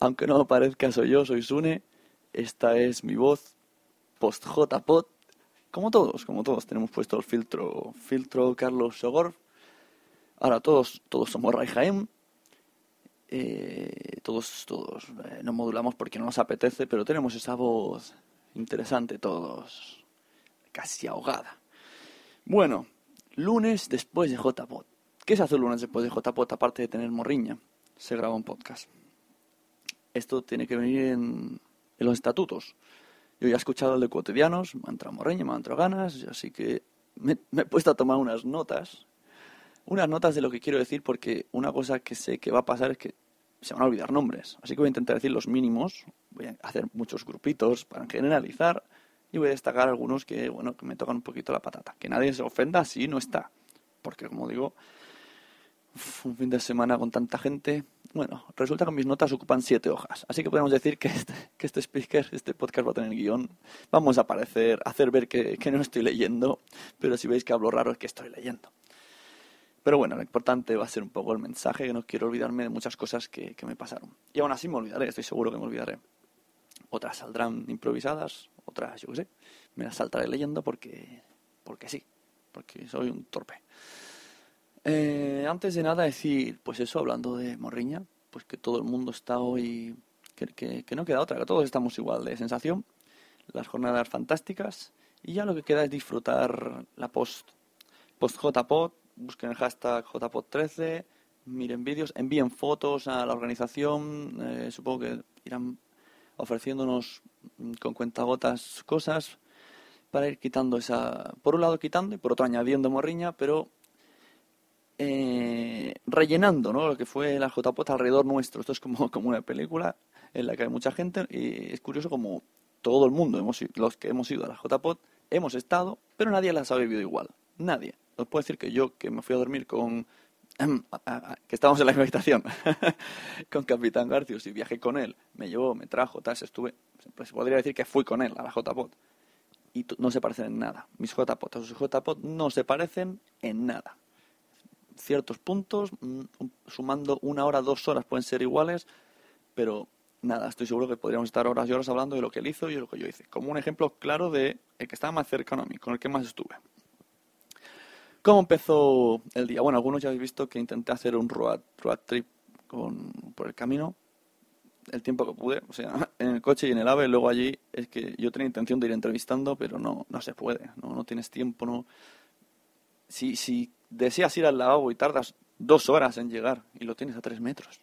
aunque no parezca, soy yo, soy Sune. Esta es mi voz post JPod. Como todos, como todos, tenemos puesto el filtro, filtro Carlos Sogor. Ahora todos, todos somos Rai Jaén. Eh, todos, todos eh, no modulamos porque no nos apetece, pero tenemos esa voz interesante todos, casi ahogada. Bueno, lunes después de JPod. ¿Qué se hace el lunes después de JPod aparte de tener morriña? Se graba un podcast. Esto tiene que venir en, en los estatutos. Yo ya he escuchado el de cotidianos, me ha entrado morriña, me han entrado ganas, así que me, me he puesto a tomar unas notas. Unas notas de lo que quiero decir porque una cosa que sé que va a pasar es que se van a olvidar nombres. Así que voy a intentar decir los mínimos, voy a hacer muchos grupitos para generalizar y voy a destacar algunos que, bueno, que me tocan un poquito la patata. Que nadie se ofenda si no está. Porque, como digo, un fin de semana con tanta gente. Bueno, resulta que mis notas ocupan siete hojas. Así que podemos decir que este, que este speaker, este podcast va a tener guion. Vamos a aparecer, hacer ver que, no estoy leyendo. Pero si veis que hablo raro es que estoy leyendo. Pero bueno, lo importante va a ser un poco el mensaje, que no quiero olvidarme de muchas cosas que, que me pasaron. Y aún así me olvidaré, estoy seguro que me olvidaré. Otras saldrán improvisadas, otras, yo qué sé, me las saltaré leyendo porque, porque sí, porque soy un torpe. Eh, antes de nada decir, pues eso, hablando de Morriña, pues que todo el mundo está hoy, que, que, no queda otra, que todos estamos igual de sensación, las jornadas fantásticas, y ya lo que queda es disfrutar la post, post JPod, busquen el hashtag JPod13, miren vídeos, envíen fotos a la organización, eh, supongo que irán ofreciéndonos con cuentagotas cosas para ir quitando esa, por un lado quitando y por otro añadiendo morriña, pero eh, rellenando ¿no? lo que fue la JPOT alrededor nuestro. Esto es como, como una película en la que hay mucha gente y es curioso como todo el mundo, hemos, los que hemos ido a la JPOT, hemos estado, pero nadie las ha vivido igual. Nadie. Os puedo decir que yo, que me fui a dormir con... que estábamos en la misma habitación con Capitán Garcius y viajé con él, me llevó, me trajo, tal, estuve, pues podría decir que fui con él a la JPOT y no se parecen en nada. Mis JPOT, sus JPOT no se parecen en nada ciertos puntos, mm, sumando una hora, dos horas pueden ser iguales, pero nada, estoy seguro que podríamos estar horas y horas hablando de lo que él hizo y de lo que yo hice. Como un ejemplo claro de el que estaba más cercano a mí, con el que más estuve. ¿Cómo empezó el día? Bueno, algunos ya habéis visto que intenté hacer un road, road trip con, por el camino el tiempo que pude, o sea, en el coche y en el AVE, luego allí es que yo tenía intención de ir entrevistando, pero no, no se puede, no, no tienes tiempo, no. Si, si deseas ir al lavabo y tardas dos horas en llegar y lo tienes a tres metros,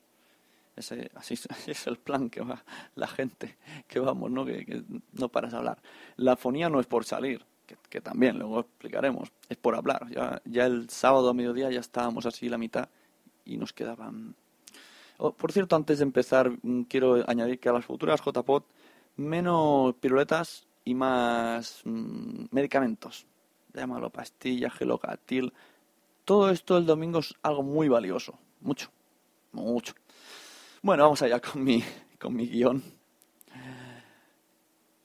ese, así, es el plan que va la gente, que vamos, ¿no? Que, no paras de hablar. La fonía no es por salir, que, que, también, luego explicaremos, es por hablar. Ya, ya el sábado a mediodía ya estábamos así la mitad y nos quedaban Oh, por cierto, antes de empezar, mm, quiero añadir que a las futuras JPOT menos piruletas y más mm, medicamentos. Llámalo pastillas, gelocatil. Todo esto el domingo es algo muy valioso. Mucho. Mucho. Bueno, vamos allá con mi, con mi guion.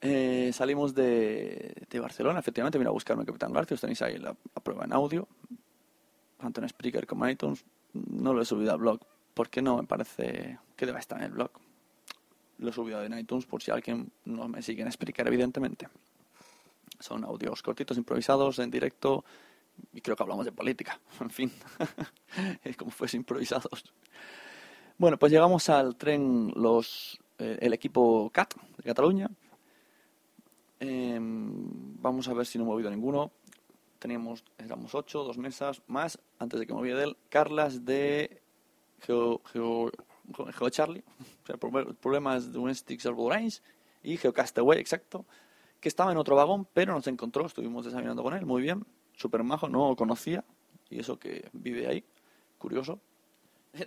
Eh, salimos de, de, Barcelona, efectivamente, mira a buscarme Capitán García, os tenéis ahí la, prueba en audio, tanto en Spreaker como en iTunes, no lo he subido al blog, ¿por qué no? Me parece que debe estar en el blog. Lo he subido en iTunes por si alguien no me sigue en explicar, evidentemente. Son audios cortitos, improvisados, en directo, y creo que hablamos de política. En fin, es como fuese improvisados. Bueno, pues llegamos al tren los eh, el equipo CAT de Cataluña. Em, vamos a ver si no he movido ninguno. Teníamos, éramos ocho, dos mesas más, antes de que me de él. Carlas de Geo, Geo, Geo Charlie, o sea, problemas Stick Range, y Geocastaway, exacto, que estaba en otro vagón, pero nos encontró, estuvimos desayunando con él, muy bien, súper majo, no lo conocía, y eso que vive ahí, curioso.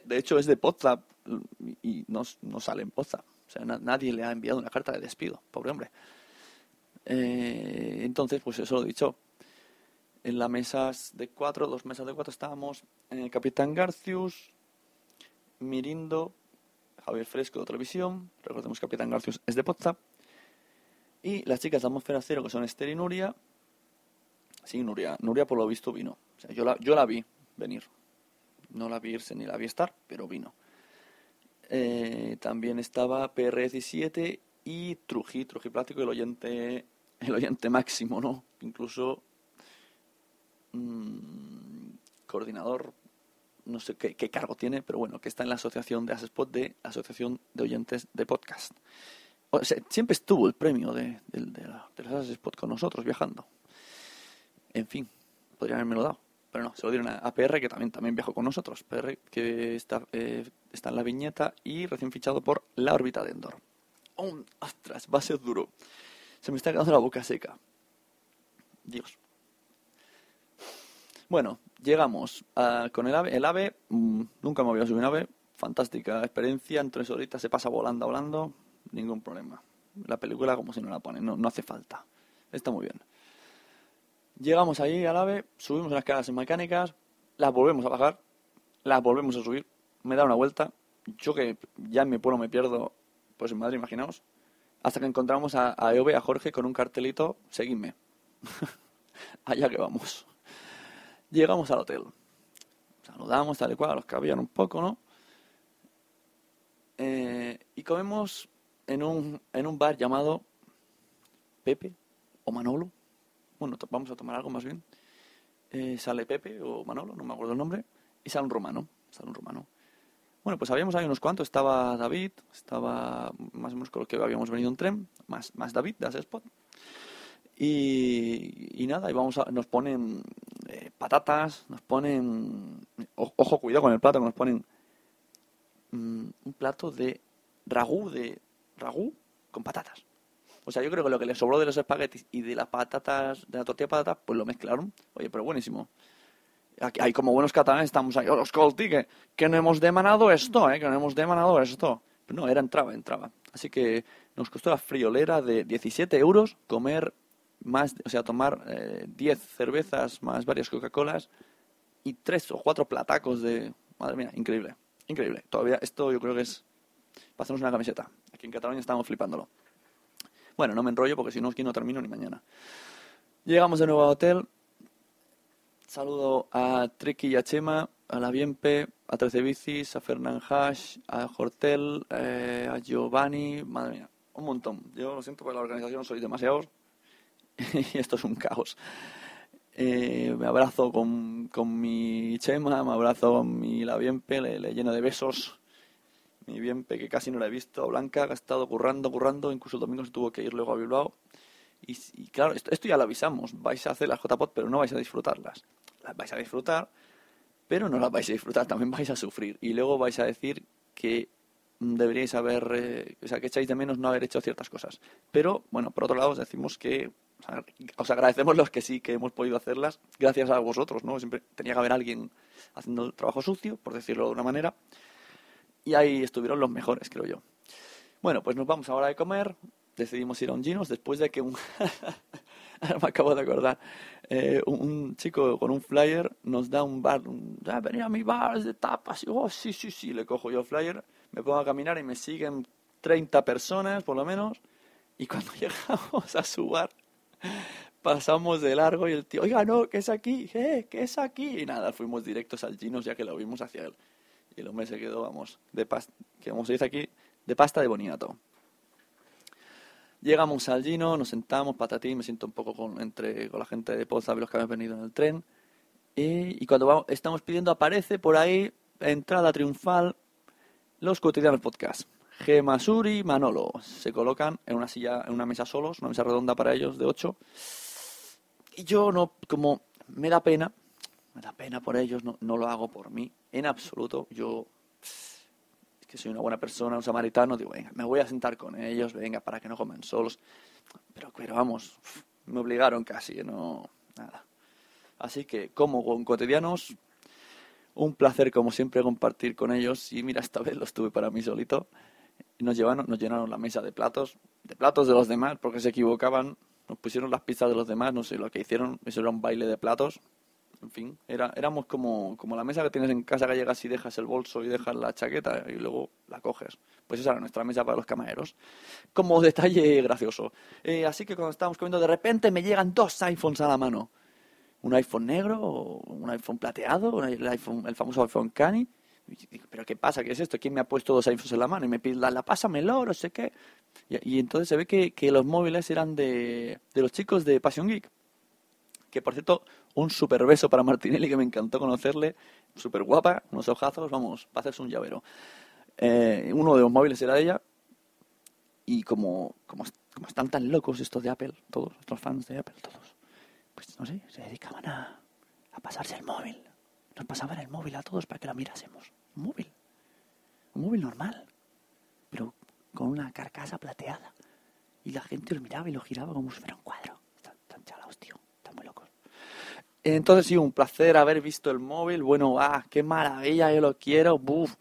De hecho, es de Potsdam y no, no sale en Potsdam. O sea, nadie le ha enviado una carta de despido, pobre hombre. Eh, entonces, pues eso lo dicho. En las mesas de cuatro, dos mesas de cuatro, estábamos el Capitán Garcius, Mirindo, Javier Fresco de Televisión, recordemos que Capitán Garcius es de Potsdam, y las chicas de Atmósfera Cero, que son Esther y Nuria. Sí, Nuria. Nuria por lo visto vino. O sea, yo la, yo la vi venir. No la vi irse ni la vi estar, pero vino. Eh, también estaba PR17 y Truji, Truji Plástico, el oyente, el oyente máximo, ¿no? Incluso mmm, coordinador no sé qué, cargo tiene, pero bueno, que está en la asociación de Asespot de Asociación de Oyentes de Podcast. O sea, siempre estuvo el premio de, de, de, de con nosotros viajando. En fin, podrían haberme lo dado. Pero no, se lo dieron a, PR, que también, también viajó con nosotros. PR, que está, eh, está en la viñeta y recién fichado por la órbita de Endor. ¡Oh, ¡Ostras! Va a ser duro. Se me está quedando la boca seca. Dios. Bueno, llegamos con el AVE. El AVE, mm, nunca me había subido un AVE. Fantástica experiencia. En tres horitas se pasa volando, hablando. Ningún problema. La película como si no la ponen. No, no hace falta. Está muy bien. Llegamos ahí al AVE, subimos las escaleras mecánicas, las volvemos a bajar, las volvemos a subir. Me da una vuelta. Yo que ya en mi pueblo me pierdo, pues en Madrid, imaginaos. Hasta que encontramos a, a Eove, a Jorge, con un cartelito, seguidme. Allá que vamos. Llegamos al hotel. Saludamos tal y cual, los que habían un poco, ¿no? Eh, y comemos en un, en un bar llamado Pepe o Manolo. Bueno, vamos a tomar algo más bien. Eh, sale Pepe o Manolo, no me acuerdo el nombre, y sale un romano. Sale un romano. Bueno, pues habíamos ahí unos cuantos. Estaba David, estaba más o menos con lo que habíamos venido en tren, más, más David de Spot. Y, y nada, y vamos a, nos ponen eh, patatas, nos ponen, ojo, cuidado con el plato, nos ponen mm, un plato de ragú, de ragú con patatas. O sea, yo creo que lo que les sobró de los espaguetis y de las patatas, de la tortilla de patatas, pues lo mezclaron. Oye, pero buenísimo. Aquí, hay como buenos catalanes estamos ahí, oh, escolti, que, que no hemos demandado esto, eh, que no hemos demandado esto. No, era entraba, entraba. Así que nos costó la friolera de 17 euros comer más, o sea, tomar 10 eh, cervezas más varias Coca-Colas y tres o cuatro platacos de... Madre mía, increíble, increíble. Todavía esto yo creo que es... Pasamos una camiseta. Aquí en Cataluña estamos flipándolo. Bueno, no me enrollo porque si no aquí no termino ni mañana. Llegamos de nuevo al hotel. Saludo a Tricky y a Chema, a la Bienpe, a Trece Bicis, a Fernán Hash, a Hortel, eh, a Giovanni. Madre mía, un montón. Yo lo siento por la organización, soy demasiado y esto es un caos. Eh, me abrazo con, con mi Chema, me abrazo con mi la Bienpe, le, le lleno de besos. Mi Bienpe, que casi no la he visto, Blanca, ha estado currando, currando, incluso el domingo se tuvo que ir luego a Bilbao. Y, claro, esto, esto ya lo avisamos, vais a hacer las JPOT, pero no vais a disfrutarlas. Las vais a disfrutar, pero no las vais a disfrutar, también vais a sufrir. Y luego vais a decir que deberíais haber, eh, o sea, que echáis de menos no haber hecho ciertas cosas. Pero, bueno, por otro lado os decimos que os agradecemos los que sí que hemos podido hacerlas, gracias a vosotros, ¿no? Siempre tenía que haber alguien haciendo el trabajo sucio, por decirlo de una manera, y ahí estuvieron los mejores, creo yo. Bueno, pues nos vamos ahora de comer, decidimos ir a un Ginos después de que un... Me acabo de acordar. eh, un, chico con un flyer nos da un bar. Un, "Ah, venid a mi bar de tapas. Y, oh, sí, sí, sí. Le cojo yo el flyer, me pongo a caminar y me siguen 30 personas, por lo menos. Y cuando llegamos a su bar, pasamos de largo y el tío, oiga, no, que es aquí, eh, que es aquí. Y nada, fuimos directos al Ginos ya que lo vimos hacia él. Y el hombre se quedó, vamos, de pasta, que como se dice aquí, de pasta de boniato. Llegamos al Gino, nos sentamos, patatín, me siento un poco con, entre, con la gente de Poza, los que habían venido en el tren. Y, cuando vamos- estamos pidiendo, aparece por ahí, entrada triunfal, los cotidianos podcast. Gema Suri y Manolo se colocan en una silla, en una mesa solos, una mesa redonda para ellos de ocho. Y yo no, como me da pena, me da pena por ellos, no, no lo hago por mí, en absoluto. Yo es que soy una buena persona, un samaritano, digo, venga, me voy a sentar con ellos, venga, para que no coman solos. Pero, pero vamos, me obligaron casi, no, nada. Así que, como con cotidianos, un placer como siempre compartir con ellos. Y mira, esta vez lo estuve para mí solito. Nos llevaron, nos llenaron la mesa de platos, de platos de los demás, porque se equivocaban. Nos pusieron las pizzas de los demás, no sé lo que hicieron, era un baile de platos. En fin, era, éramos como, como la mesa que tienes en casa que llegas y dejas el bolso y dejas la chaqueta y luego la coges. Pues esa era nuestra mesa para los camareros. Como detalle gracioso. Eh, así que cuando estábamos comiendo, de repente me llegan dos iPhones a la mano. Un iPhone negro, un iPhone plateado, el, iPhone, el famoso iPhone Cani. Digo, ¿pero qué pasa? ¿Qué es esto? ¿Quién me ha puesto dos iPhones en la mano? Y me pide, la, la pásamelo, no sé qué. Y, y entonces se ve que, que los móviles eran de, de los chicos de Passion Geek. Que por cierto, un super beso para Martinelli, que me encantó conocerle. Súper guapa, unos ojazos, vamos, va a hacerse un llavero. Eh, uno de los móviles era de ella. Y como, como, como están tan locos estos de Apple, todos, estos fans de Apple, todos, pues no sé, se dedicaban a, a pasarse el móvil. Nos pasaban el móvil a todos para que lo mirásemos. Un móvil. Un móvil normal. Pero con una carcasa plateada. Y la gente lo miraba y lo giraba como si fuera un cuadro. Están, están chalados, tío. Están muy locos. Entonces sí, un placer haber visto el móvil. Bueno, ah, qué maravilla, yo lo quiero. Buf.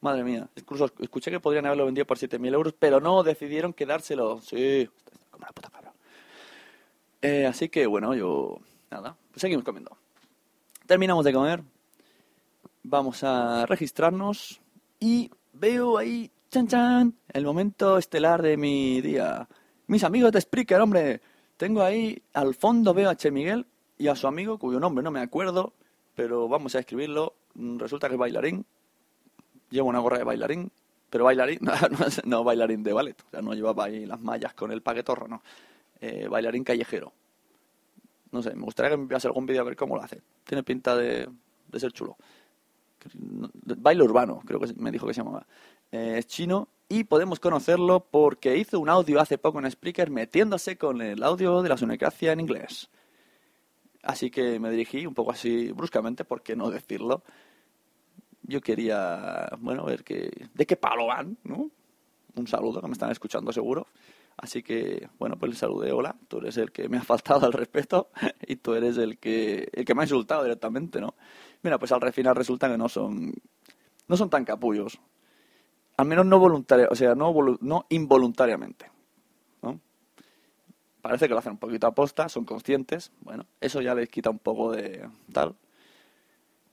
Madre mía. Incluso escuché que podrían haberlo vendido por 7.000 euros, pero no, decidieron quedárselo. Sí, como la puta cabra. Eh, así que bueno, yo... Nada, pues seguimos comiendo. Terminamos de comer. Vamos a registrarnos. Y veo ahí, chan chan, el momento estelar de mi día. Mis amigos de Spreaker, hombre. Tengo ahí, al fondo veo a Che Miguel y a su amigo, cuyo nombre no me acuerdo, pero vamos a escribirlo. Mm, Resulta que es bailarín. Lleva una gorra de bailarín, pero bailarín, no, bailarín de ballet. O sea, no llevaba ahí las mallas con el paquetorro, no. Eh, bailarín callejero. No sé, me gustaría que me enviase algún vídeo a ver cómo lo hace. Tiene pinta de, de ser chulo. Baile urbano, creo que me dijo que se llamaba. Eh, es chino y podemos conocerlo porque hizo un audio hace poco en Spreaker metiéndose con el audio de la sonocracia en inglés. Así que me dirigí un poco así bruscamente, ¿por qué no decirlo? Yo quería, bueno, ver que, de qué palo van, ¿no? Un saludo, que me están escuchando seguro. Así que, bueno, pues le saludé, hola, tú eres el que me ha faltado al respeto y tú eres el que, el que me ha insultado directamente, ¿no? Mira, pues al final resulta que no son, no son tan capullos. Al menos no voluntariamente, o sea, no, no involuntariamente. Parece que lo hacen un poquito a posta, son conscientes, bueno, eso ya les quita un poco de tal.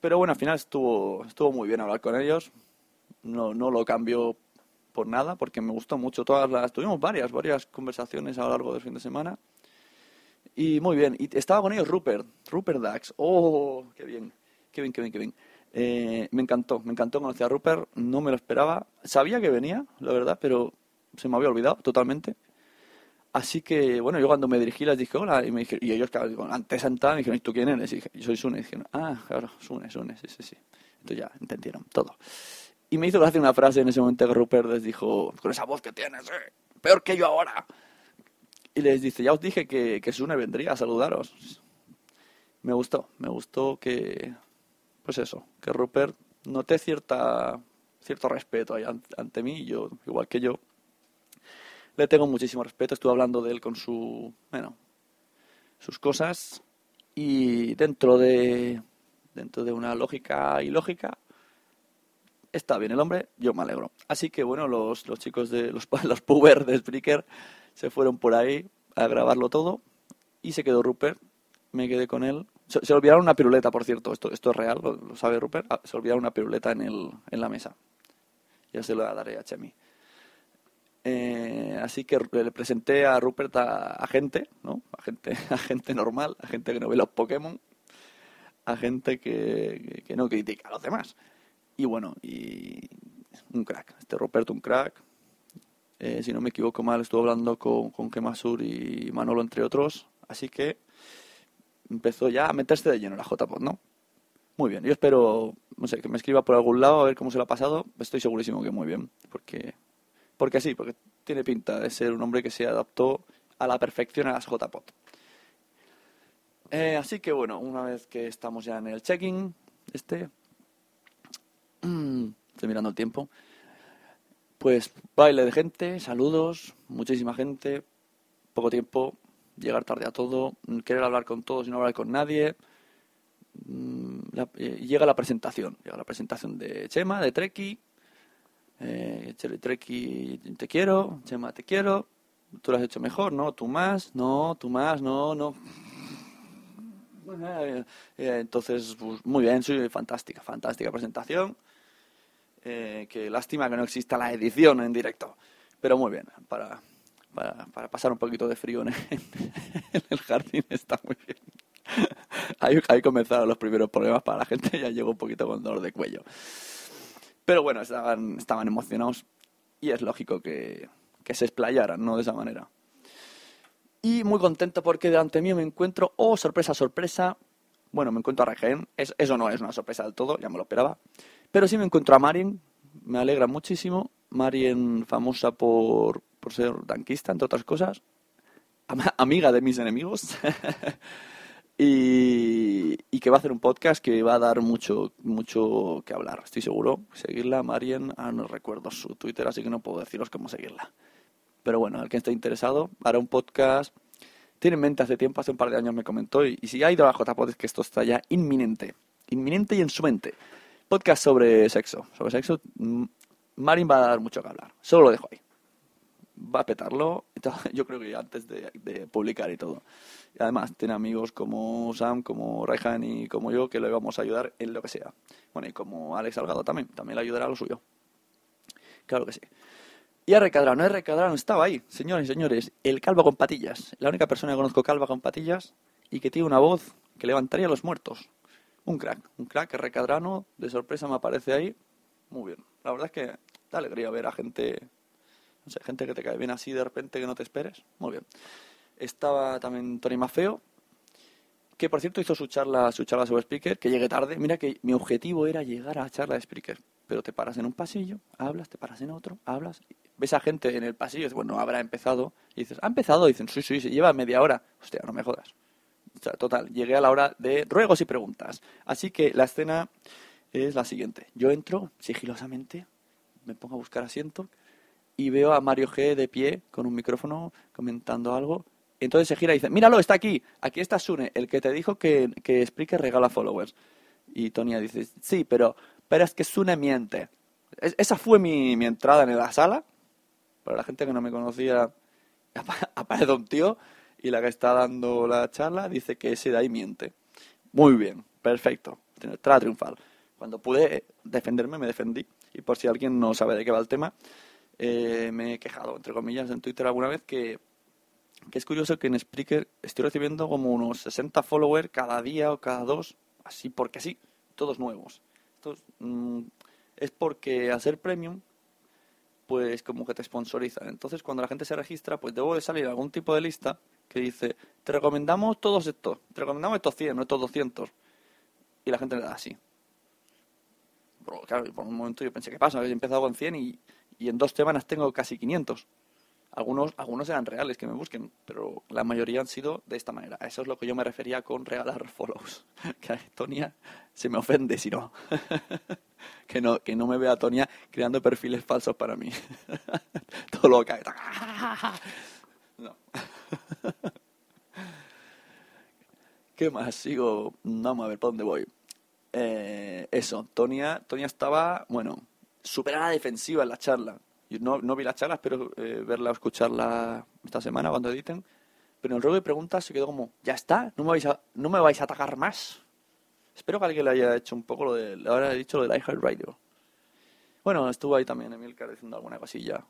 Pero bueno, al final estuvo, estuvo muy bien hablar con ellos. No, no lo cambio por nada, porque me gustó mucho todas las... Tuvimos varias, varias conversaciones a lo largo del fin de semana. Y muy bien. Y estaba con ellos Rupert, Rupert Dax. ¡Oh, qué bien! Qué bien, qué bien, qué bien. Eh, me encantó, me encantó conocer a Rupert, no me lo esperaba. Sabía que venía, la verdad, pero se me había olvidado totalmente. Así que, bueno, yo cuando me dirigí les dije hola y, me dije, y ellos, claro, antes sentada me dijeron, ¿y tú quién eres? Y dije, yo soy Sune. Y dijeron, ah, claro, Sune, Sune, sí, sí, sí. Entonces ya entendieron todo. Y me hizo gracia una frase en ese momento que Rupert les dijo, con esa voz que tienes, eh, peor que yo ahora. Y les dice, ya os dije que, que Sune vendría a saludaros. Me gustó, me gustó que, pues eso, que Rupert noté cierta, cierto respeto ahí ante mí, yo, igual que yo, le tengo muchísimo respeto. Estuve hablando de él con su, bueno, sus cosas y dentro de, dentro de una lógica y lógica, está bien el hombre, yo me alegro. Así que bueno, los, los chicos de los, los puber de Spreaker se fueron por ahí a grabarlo todo y se quedó Rupert, me quedé con él. Se, olvidaron una piruleta, por cierto, esto, esto es real, lo, sabe Rupert, ah, se olvidaron una piruleta en, el, en la mesa. Ya se lo daré a Chemi. Eh, así que le presenté a Rupert a, gente, ¿no? A gente, a gente normal, a gente que no ve los Pokémon, a gente que, que no critica a los demás. Y bueno, y un crack. Este Rupert, un crack. Eh, si no me equivoco mal, estuvo hablando con, con Kemasur y Manolo, entre otros. Así que empezó ya a meterse de lleno la JPod, ¿no? Muy bien, yo espero, no sé, que me escriba por algún lado a ver cómo se lo ha pasado. Estoy segurísimo que muy bien, porque porque sí, porque tiene pinta de ser un hombre que se adaptó a la perfección a las JPOT. Eh, así que bueno, una vez que estamos ya en el check-in, este, mm, estoy mirando el tiempo, pues baile de gente, saludos, muchísima gente, poco tiempo, llegar tarde a todo, querer hablar con todos y no hablar con nadie. Mm, eh, llega la presentación, llega la presentación de Chema, de Treki, eh, Treki, te quiero, Chema, te quiero, tú lo has hecho mejor, no, tú más, no, tú más, no, no. Eh, eh, entonces, pues, muy bien, soy fantástica, fantástica presentación. Eh, lástima que no exista la edición en directo, pero muy bien, para, para, para pasar un poquito de frío en, el jardín está muy bien. ahí, ahí comenzaron los primeros problemas para la gente, ya llegó un poquito con dolor de cuello. Pero bueno, estaban, estaban emocionados y es lógico que, se explayaran, ¿no? De esa manera. Y muy contento porque delante mío me encuentro, oh, sorpresa, sorpresa, bueno, me encuentro a Regen, eso no es una sorpresa del todo, ya me lo esperaba, pero sí me encuentro a Marien, me alegra muchísimo, Marien famosa por, por ser tanquista, entre otras cosas, amiga de mis enemigos, y, que va a hacer un podcast que va a dar mucho, mucho que hablar, estoy seguro. Seguirla, Marien, ah, no recuerdo su Twitter, así que no puedo deciros cómo seguirla. Pero bueno, el que esté interesado, hará un podcast. Tiene en mente hace tiempo, hace un par de años me comentó, y, si ha ido a es que esto está ya inminente. Inminente y en su mente. Podcast sobre sexo. Sobre sexo, mm, Marin va a dar mucho que hablar. Solo lo dejo ahí. Va a petarlo, yo creo que antes de publicar y todo. Además tiene amigos como Sam, como Raihan y como yo que le vamos a ayudar en lo que sea. Bueno, y como Alex Salgado también, también le ayudará a lo suyo. Claro que sí. Y a Recadrano, Recadrano estaba ahí, señores y señores, el calvo con patillas. La única persona que conozco calva con patillas y que tiene una voz que levantaría a los muertos. Un crack, un crack, Recadrano, de sorpresa me aparece ahí. Muy bien. La verdad es que da alegría ver a gente, no sé, gente que te cae bien así de repente que no te esperes. Muy bien estaba también Tony Mafeo, que por cierto hizo su charla, su charla sobre Spreaker, que llegué tarde. Mira que mi objetivo era llegar a la charla de Spreaker, pero te paras en un pasillo, hablas, te paras en otro, hablas, ves a gente en el pasillo, dices, bueno, habrá empezado, y dices, ¿ha empezado? Dicen, sí, sí, sí, lleva media hora. Hostia, no me jodas. total, llegué a la hora de ruegos y preguntas. Así que la escena es la siguiente. Yo entro sigilosamente, me pongo a buscar asiento y veo a Mario G de pie con un micrófono comentando algo entonces se gira y dice, míralo, está aquí, aquí está Sune, el que te dijo que, que Spreaker regala followers. Y Tonya dice, sí, pero, pero es que Sune miente. esa fue mi, mi, entrada en la sala. Para la gente que no me conocía, aparece un tío y la que está dando la charla dice que ese de ahí miente. Muy bien, perfecto, entrada triunfal. Cuando pude defenderme, me defendí. Y por si alguien no sabe de qué va el tema, eh, me he quejado, entre comillas, en Twitter alguna vez que que es curioso que en Spreaker estoy recibiendo como unos 60 followers cada día o cada dos, así porque sí, todos nuevos. Esto mm, es porque al ser premium pues como que te sponsorizan. Entonces, cuando la gente se registra, pues debo de salir algún tipo de lista que dice, te recomendamos todos estos, te recomendamos estos 100, no estos 200. Y la gente le da así. Claro, por un momento yo pensé, ¿qué pasa? He empezado con 100 y, y en dos semanas tengo casi 500. Algunos, algunos eran reales que me busquen, pero la mayoría han sido de esta manera. Eso es lo que yo me refería con regalar follows. Que a Tonia se me ofende si no. que no. Que no me vea Tonia creando perfiles falsos para mí. Todo lo que No. ¿Qué más? Sigo. Vamos a ver por dónde voy. Eh, eso, Tonia, Tonia estaba, bueno, súper a la defensiva en la charla no, no vi la charla, espero eh, verla o escucharla esta semana cuando editen. Pero en el ruego de preguntas se quedó como, ya está, no me vais a, no me vais a atacar más. Espero que alguien le haya hecho un poco lo de, le haya dicho lo de iHeartRadio. Bueno, estuvo ahí también Emilcar diciendo alguna cosilla,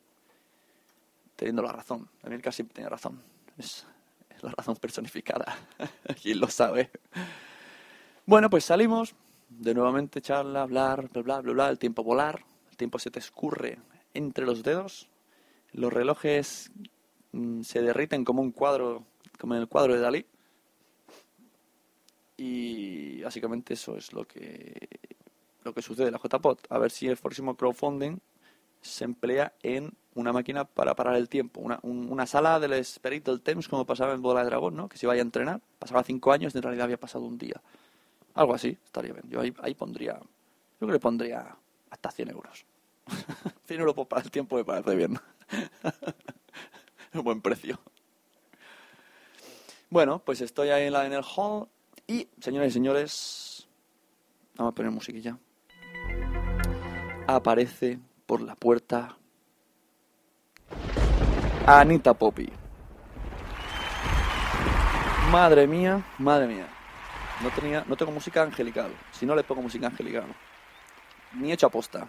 teniendo la razón. Emilcar siempre tiene razón. Es, es la razón personificada. Quien lo sabe. Bueno, pues salimos. De nuevamente charla, hablar, bla, bla, bla, bla, el tiempo volar. El tiempo se te escurre entre los dedos, los relojes mm, se derriten como un cuadro, como en el cuadro de Dalí. Y básicamente eso es lo que lo que sucede en la JPOT. A ver si el próximo crowdfunding se emplea en una máquina para parar el tiempo. Una, una sala del Spirit del Thames, como pasaba en Bola de Dragón, ¿no? Que se vaya a entrenar. Pasaba cinco años y en realidad había pasado un día. Algo así, estaría bien. Yo ahí, ahí pondría, yo creo que le pondría hasta 100 euros. 100 euros por el tiempo me parece bien. Buen precio. Bueno, pues estoy ahí en, la, en el hall y, señores y señores, vamos a poner musiquilla. Aparece por la puerta Anita Poppy. Madre mía, madre mía. No, tenía, no tengo música angelical. Si no le pongo música angelical. Ni hecho aposta.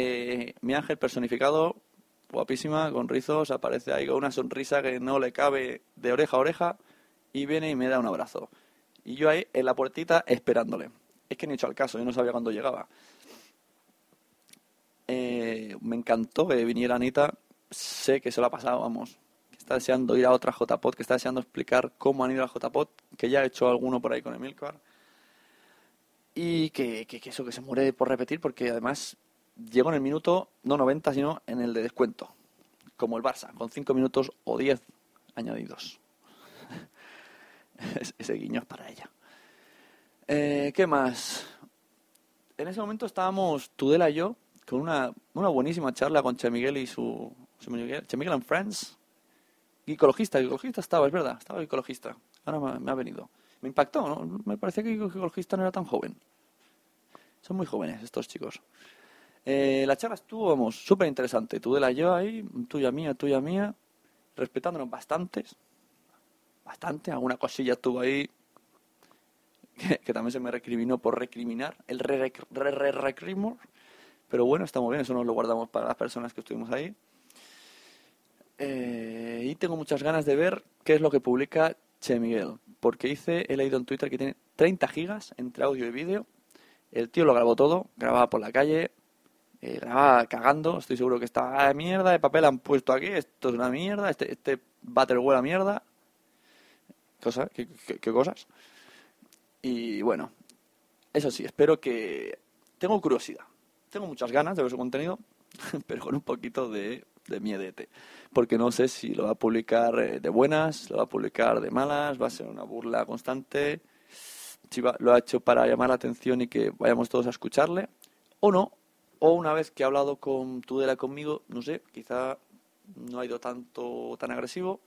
Eh, mi ángel personificado, guapísima, con rizos, aparece ahí con una sonrisa que no le cabe de oreja a oreja y viene y me da un abrazo. Y yo ahí en la puertita esperándole. Es que ni he hecho al caso, yo no sabía cuándo llegaba. Eh, me encantó que viniera Anita. Sé que se lo ha pasado, vamos. Está deseando ir a otra JPod, que está deseando explicar cómo han ido a JPod, que ya ha hecho alguno por ahí con Emilcar. Y que, que, que eso, que se muere por repetir, porque además llegó en el minuto, no 90, sino en el de descuento, como el Barça, con 5 minutos o 10 añadidos. Ese guiño es para ella. Eh, ¿Qué más? En ese momento estábamos Tudela y yo con una, una buenísima charla con Che Miguel y su, su Miguel and Friends. Ecologista, ecologista estaba, es verdad, estaba ecologista. Ahora me, ha venido. Me impactó, ¿no? Me parecía que ecologista no era tan joven. Son muy jóvenes estos chicos. Eh, la charla estuvo, vamos, súper interesante. Tú de la yo ahí, tuya mía, tuya mía, respetándonos bastantes. Bastante, alguna cosilla estuvo ahí que, también se me recriminó por recriminar, el re, re, re, recrimor. Pero bueno, está bien, eso nos lo guardamos para las personas que estuvimos ahí. Eh, y tengo muchas ganas de ver qué es lo que publica Che Miguel, porque hice, he leído en Twitter que tiene 30 gigas entre audio y vídeo. El tío lo grabó todo, grababa por la calle, eh, cagando, estoy seguro que esta mierda de papel han puesto aquí, esto es una mierda, este, este váter huele a mierda. Cosa, ¿qué, qué, cosas? Y bueno, eso sí, espero que... Tengo curiosidad, tengo muchas ganas de ver su contenido, pero con un poquito de, de miedete. Porque no sé si lo va a publicar eh, de buenas, lo va a publicar de malas, va a ser una burla constante, si lo ha hecho para llamar la atención y que vayamos todos a escucharle, o no, o una vez que ha hablado con Tudela conmigo, no sé, quizá no ha ido tanto tan agresivo.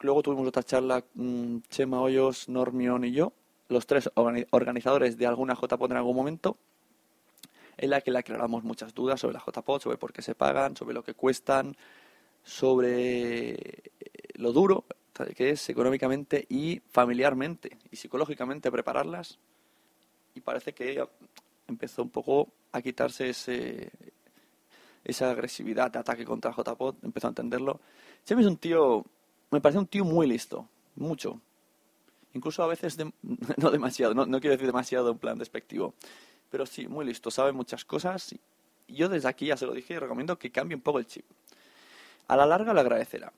Luego tuvimos otra charla, mm, Chema Hoyos, Normion y yo, los tres organizadores de alguna JPOD en algún momento, en la que le aclaramos muchas dudas sobre la JPOD, sobre por qué se pagan, sobre lo que cuestan, sobre lo duro que es económicamente y familiarmente y psicológicamente prepararlas. Y parece que empezó un poco a quitarse ese, esa agresividad de ataque contra JPOT, empezó a entenderlo. Chemi es un tío, me parece un tío muy listo, mucho. Incluso a veces, no demasiado, no, quiero decir demasiado en plan despectivo, pero sí, muy listo, sabe muchas cosas yo desde aquí ya se lo dije y recomiendo que cambie un poco el chip. A la larga le agradecerá.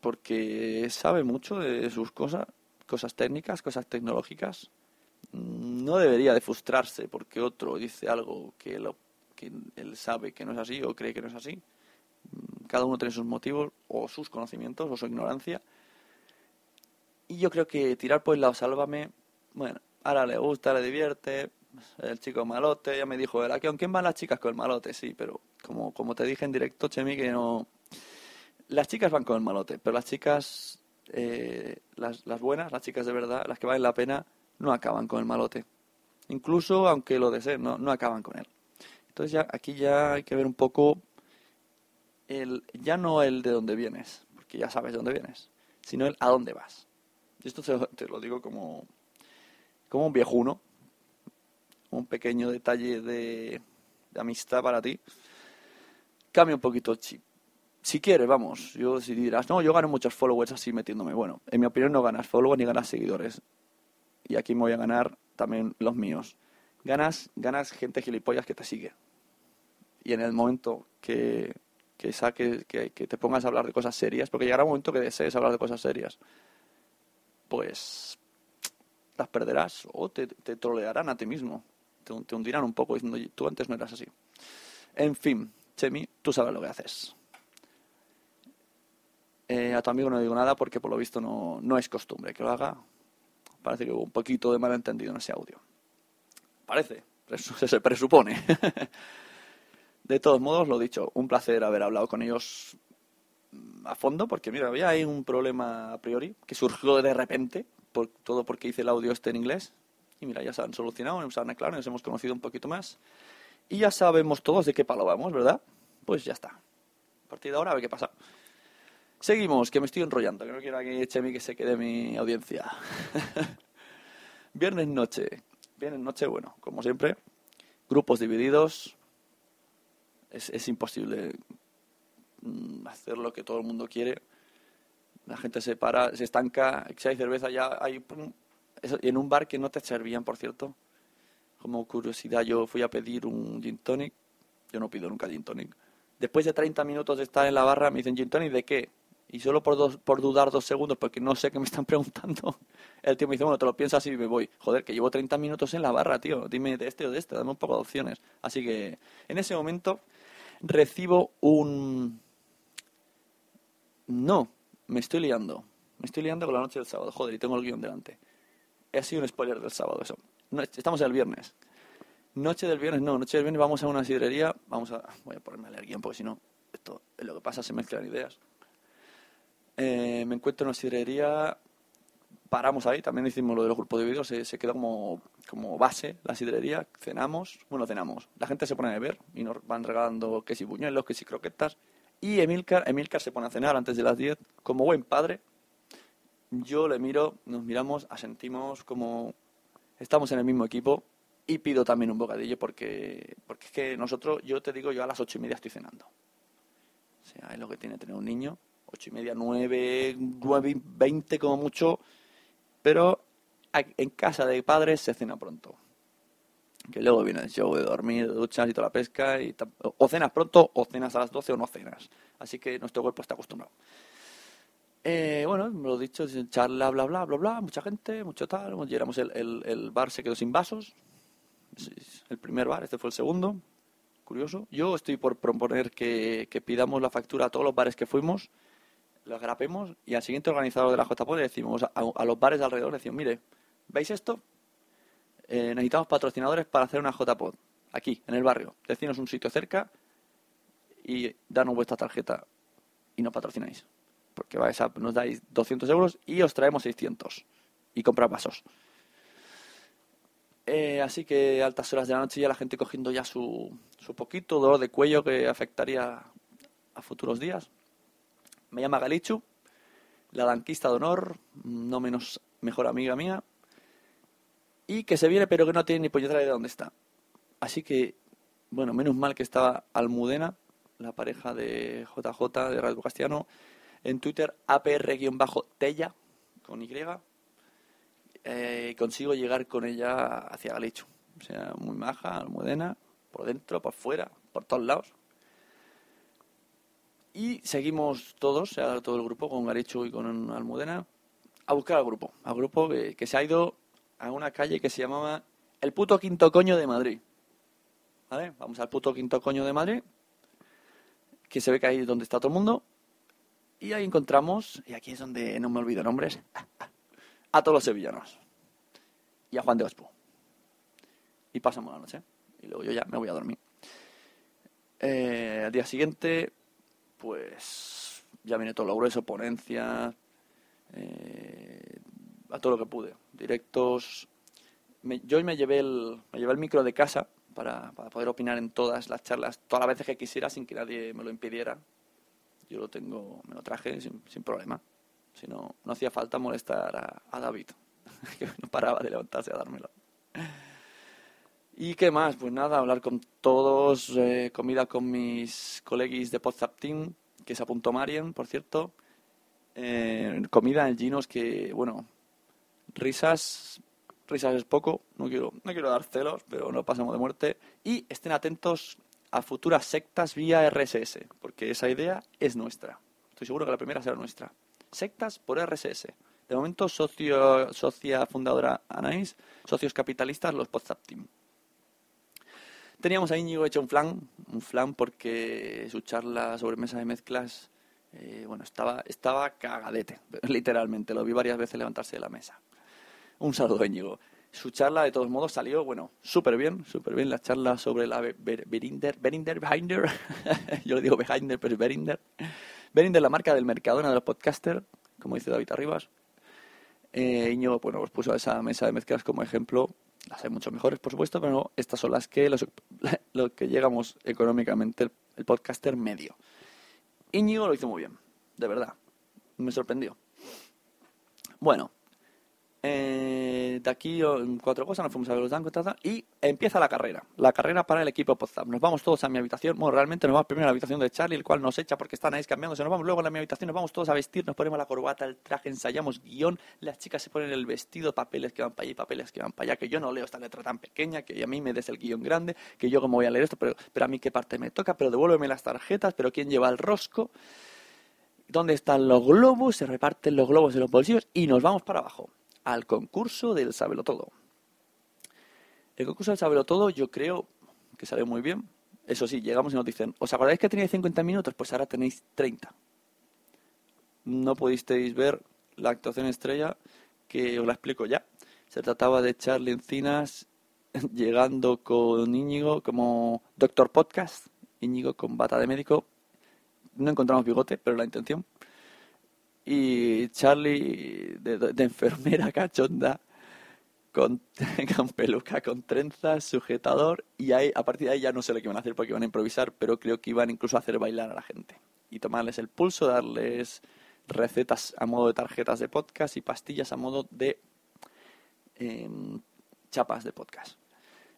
Porque sabe mucho de sus cosas, cosas técnicas, cosas tecnológicas. No debería de frustrarse porque otro dice algo que, él sabe que no es así o cree que no es así. Cada uno tiene sus motivos o sus conocimientos o su ignorancia. Y yo creo que tirar por el lado sálvame, bueno, ahora le gusta, le divierte, el chico malote, ya me dijo ¿a quién van las chicas con el malote? Sí, pero como, como te dije en directo, Chemi, que no... Las chicas van con el malote, pero las chicas, eh, las, las buenas, las chicas de verdad, las que valen la pena, no acaban con el malote. Incluso aunque lo deseen, no, no acaban con él. Entonces ya aquí ya hay que ver un poco el, ya no el de dónde vienes, porque ya sabes de dónde vienes, sino el a dónde vas. Y esto te, te lo digo como, como un viejuno, un pequeño detalle de, amistad para ti, cambia un poquito el chip. Si quieres, vamos, yo si dirás, no, yo gano muchos followers así metiéndome. Bueno, en mi opinión no ganas followers ni ganas seguidores. Y aquí me voy a ganar también los míos. Ganas, ganas gente gilipollas que te sigue. Y en el momento que, que saques, que, que te pongas a hablar de cosas serias, porque llegará un momento que desees hablar de cosas serias, pues las perderás o te, te trolearán a ti mismo te, hundirán un poco diciendo, tú antes no eras así. En fin, Chemi, tú sabes lo que haces. Eh, a tu amigo no digo nada porque por lo visto no, no es costumbre que lo haga. Parece que hubo un poquito de malentendido en ese audio. Parece, se presupone. de todos modos, lo dicho, un placer haber hablado con ellos mm, a fondo, porque mira, había ahí un problema a priori que surgió de repente, por, todo porque hice el audio este en inglés, y mira, ya se han solucionado, nos han aclarado, nos hemos conocido un poquito más. Y ya sabemos todos de qué palo vamos, ¿verdad? Pues ya está. A partir de ahora a ver qué pasa. Seguimos, que me estoy enrollando, que no quiero que Chemi que se quede mi audiencia. Viernes noche. Viernes noche, bueno, como siempre. Grupos divididos. Es, es imposible mm, hacer lo que todo el mundo quiere. La gente se para, se estanca, si hay cerveza ya hay en un bar que no te servían, por cierto. Como curiosidad, yo fui a pedir un gin tonic. Yo no pido nunca gin tonic. Después de 30 minutos de estar en la barra, me dicen gin tonic de qué. Y solo por, dos, por dudar dos segundos, porque no sé qué me están preguntando, el tío me dice, bueno, te lo piensas y me voy. Joder, que llevo 30 minutos en la barra, tío. Dime de este o de este, dame un poco de opciones. Así que en ese momento recibo un... No, me estoy liando. Me estoy liando con la noche del sábado. Joder, y tengo el guion delante ha sido un spoiler del sábado eso. estamos el viernes. Noche del viernes, no, noche del viernes vamos a una sidrería, vamos a, voy a ponerme a leer guion porque si no, esto es lo que pasa, se mezclan ideas. Eh, me encuentro en una sidrería, paramos ahí, también hicimos lo de los grupos de vídeos, se, se quedó como, como base la sidrería, cenamos, bueno, cenamos, la gente se pone a beber y nos van regalando que si buñuelos, que si croquetas, y Emilcar, Emilcar se pone a cenar antes de las 10, como buen padre, yo le miro, nos miramos, asentimos como estamos en el mismo equipo y pido también un bocadillo porque, porque es que nosotros, yo te digo, yo a las ocho y media estoy cenando. O sea, es lo que tiene tener un niño, ocho y media, nueve, nueve, veinte como mucho, pero en casa de padres se cena pronto. Que luego viene el show de dormir, de duchas y toda la pesca, y o cenas pronto, o cenas a las doce o no cenas. Así que nuestro cuerpo está acostumbrado. Eh, bueno, lo dicho, charla, bla, bla, bla, bla, mucha gente, mucho tal. Llegamos, el, el, el bar se quedó sin vasos. El primer bar, este fue el segundo. Curioso. Yo estoy por proponer que, que pidamos la factura a todos los bares que fuimos, lo grapemos y al siguiente organizador de la JPO le decimos a, los bares de alrededor, decimos, mire, ¿veis esto? Eh, necesitamos patrocinadores para hacer una JPod aquí, en el barrio. Decinos un sitio cerca y danos vuestra tarjeta y nos patrocináis porque vais a, nos dais 200 euros y os traemos 600 y comprar vasos. Eh, así que altas horas de la noche ya la gente cogiendo ya su, su poquito dolor de cuello que afectaría a futuros días. Me llama Galichu, la danquista de honor, no menos mejor amiga mía, y que se viene pero que no tiene ni puñetera de dónde está. Así que, bueno, menos mal que estaba Almudena, la pareja de JJ de Radio Castellano, en Twitter apr-tella con Y. Eh, consigo llegar con ella hacia Galicho. O sea, muy maja, almudena. por dentro, por fuera, por todos lados. Y seguimos todos, todo el grupo, con Garichu y con Almudena, a buscar al grupo. Al grupo que, se ha ido a una calle que se llamaba El puto quinto coño de Madrid. ¿Vale? Vamos al puto quinto coño de Madrid, que se ve que ahí es donde está todo el mundo. Y ahí encontramos, y aquí es donde no me olvido nombres, a todos los sevillanos. Y a Juan de Ospo. Y pasamos la noche. Y luego yo ya me voy a dormir. Eh, al día siguiente, pues ya viene todo lo grueso, ponencia, eh, a todo lo que pude. Directos. yo me llevé, el, me llevé el micro de casa para, para, poder opinar en todas las charlas, todas las veces que quisiera sin que nadie me lo impidiera. Yo lo tengo, me lo traje sin, sin problema. Si no, no hacía falta molestar a, a David, que no paraba de levantarse a dármelo. ¿Y qué más? Pues nada, hablar con todos, eh, comida con mis colegis de WhatsApp Team, que se apuntó Marian, por cierto. Eh, comida en Ginos que, bueno, risas, risas es poco, no quiero, no quiero dar celos, pero no pasamos de muerte. Y estén atentos a futuras sectas vía RSS, porque esa idea es nuestra. Estoy seguro que la primera será nuestra. Sectas por RSS. De momento, socio, socia fundadora Anais, socios capitalistas, los WhatsApp Team. Teníamos a Íñigo hecho un flan, un flan porque su charla sobre mesa de mezclas, eh, bueno, estaba, estaba cagadete, literalmente, lo vi varias veces levantarse de la mesa. Un saludo, Íñigo. Su charla, de todos modos, salió, bueno, súper bien, súper bien, la charla sobre la Berinder, Berinder, Behinder, yo le digo Behinder, pero es Berinder. Berinder, la marca del Mercadona de los podcasters, como dice David Arribas. Eh, Íñigo, bueno, pues puso a esa mesa de mezclas como ejemplo las hay mucho mejores, por supuesto, pero estas son las que los, lo que llegamos económicamente el, podcaster medio. Íñigo lo hizo muy bien, de verdad. Me sorprendió. Bueno, eh, de aquí cuatro cosas, nos fuimos a ver los dancos y empieza la carrera. La carrera para el equipo Podzap. Nos vamos todos a mi habitación. Bueno, realmente nos vamos primero a la habitación de Charlie, el cual nos echa porque están ahí cambiándose. Nos vamos luego a la mi habitación, nos vamos todos a vestir, nos ponemos la corbata, el traje, ensayamos guion. Las chicas se ponen el vestido, papeles que van para allá, papeles que van para allá. Que yo no leo esta letra tan pequeña, que a mí me des el guion grande, que yo como voy a leer esto, pero, pero a mí qué parte me toca, pero devuélveme las tarjetas, pero quién lleva el rosco. ¿Dónde están los globos? Se reparten los globos en los bolsillos y nos vamos para abajo al concurso del Sabelo Todo. El concurso del Sabelo Todo yo creo que salió muy bien. Eso sí, llegamos y nos dicen, ¿os acordáis que teníais 50 minutos? Pues ahora tenéis 30. No pudisteis ver la actuación estrella, que os la explico ya. Se trataba de Charlie Encinas llegando con Íñigo como Doctor Podcast, Íñigo con bata de médico. No encontramos bigote, pero la intención y Charlie de, enfermera cachonda con, peluca, con trenzas, sujetador y ahí, a partir de ahí ya no sé lo que iban a hacer porque iban a improvisar, pero creo que iban incluso a hacer bailar a la gente y tomarles el pulso, darles recetas a modo de tarjetas de podcast y pastillas a modo de em, chapas de podcast.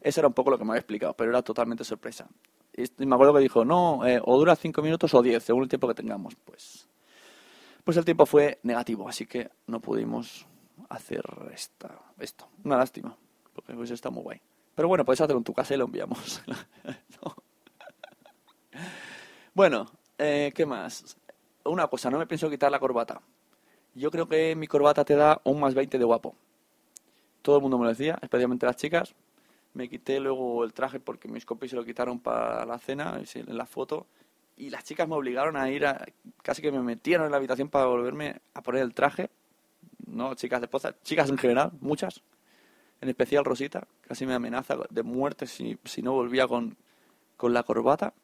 Eso era un poco lo que me había explicado, pero era totalmente sorpresa. Y me acuerdo que dijo, no, eh, o dura cinco minutos o diez, según el tiempo que tengamos. Pues pues el tiempo fue negativo, así que no pudimos hacer esta, esto. Una lástima, porque pues está muy guay. Pero bueno, puedes hacerlo en tu casa y lo enviamos. Bueno, eh, ¿qué más? Una cosa, no me pienso quitar la corbata. Yo creo que mi corbata te da un más 20 de guapo. Todo el mundo me lo decía, especialmente las chicas. Me quité luego el traje porque mis compis se lo quitaron para la cena, en la foto y las chicas me obligaron a ir a, casi que me metieron en la habitación para volverme a poner el traje, no chicas de poza, chicas en general, muchas, en especial Rosita, casi me amenaza de muerte si, si no volvía con, con la corbata.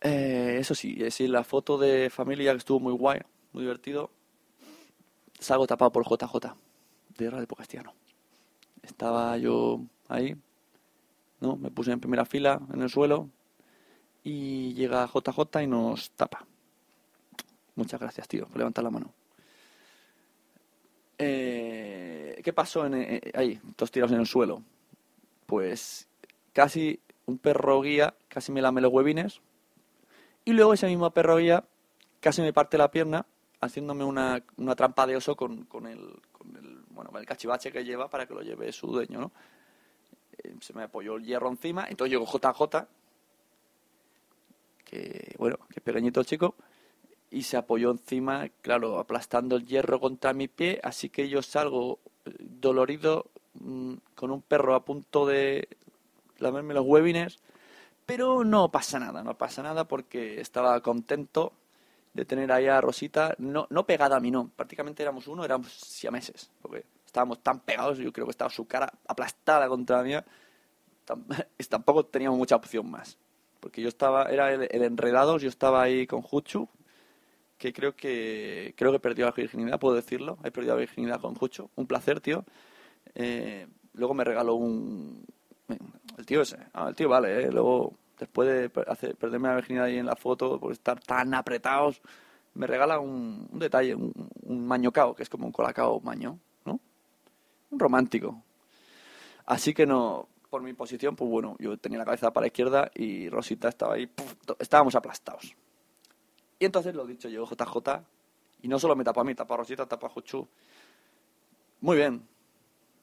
Eh, eso sí, es la foto de familia que estuvo muy guay, muy divertido, salgo tapado por JJ, de Radio Castellano. Estaba yo ahí, ¿no? Me puse en primera fila en el suelo, y llega JJ y nos tapa. Muchas gracias, tío, por levantar la mano. Eh, ¿Qué pasó en, eh, ahí, todos tirados en el suelo? Pues casi un perro guía casi me lame los huevines y luego ese mismo perro guía casi me parte la pierna haciéndome una, una trampa de oso con, con, el, con, el, bueno, el cachivache que lleva para que lo lleve su dueño, ¿no? eh, se me apoyó el hierro encima, entonces llegó JJ, que bueno, que es pequeñito el chico, y se apoyó encima, claro, aplastando el hierro contra mi pie, así que yo salgo eh, dolorido mm, con un perro a punto de lamerme los huevines, pero no pasa nada, no pasa nada porque estaba contento de tener ahí a Rosita, no, no pegada a mí, no, prácticamente éramos uno, éramos siameses, porque estábamos tan pegados, yo creo que estaba su cara aplastada contra la mía, tampoco teníamos mucha opción más, porque yo estaba, era el, el enredados, yo estaba ahí con Juchu, que creo que creo que perdió la virginidad, puedo decirlo. He perdido la virginidad con Jucho. Un placer, tío. Eh, luego me regaló un... El tío ese. Ah, el tío vale, ¿eh? Luego, después de hacer, perderme la virginidad ahí en la foto, por estar tan apretados, me regala un, un detalle, un, un mañocao, que es como un colacao maño, ¿no? Un romántico. Así que no, por mi posición, pues bueno, yo tenía la cabeza para la izquierda y Rosita estaba ahí, estábamos aplastados. Y entonces lo dicho, llegó JJ y no solo me tapó a mí, tapó a Rosita, tapó a Juchu. Muy bien.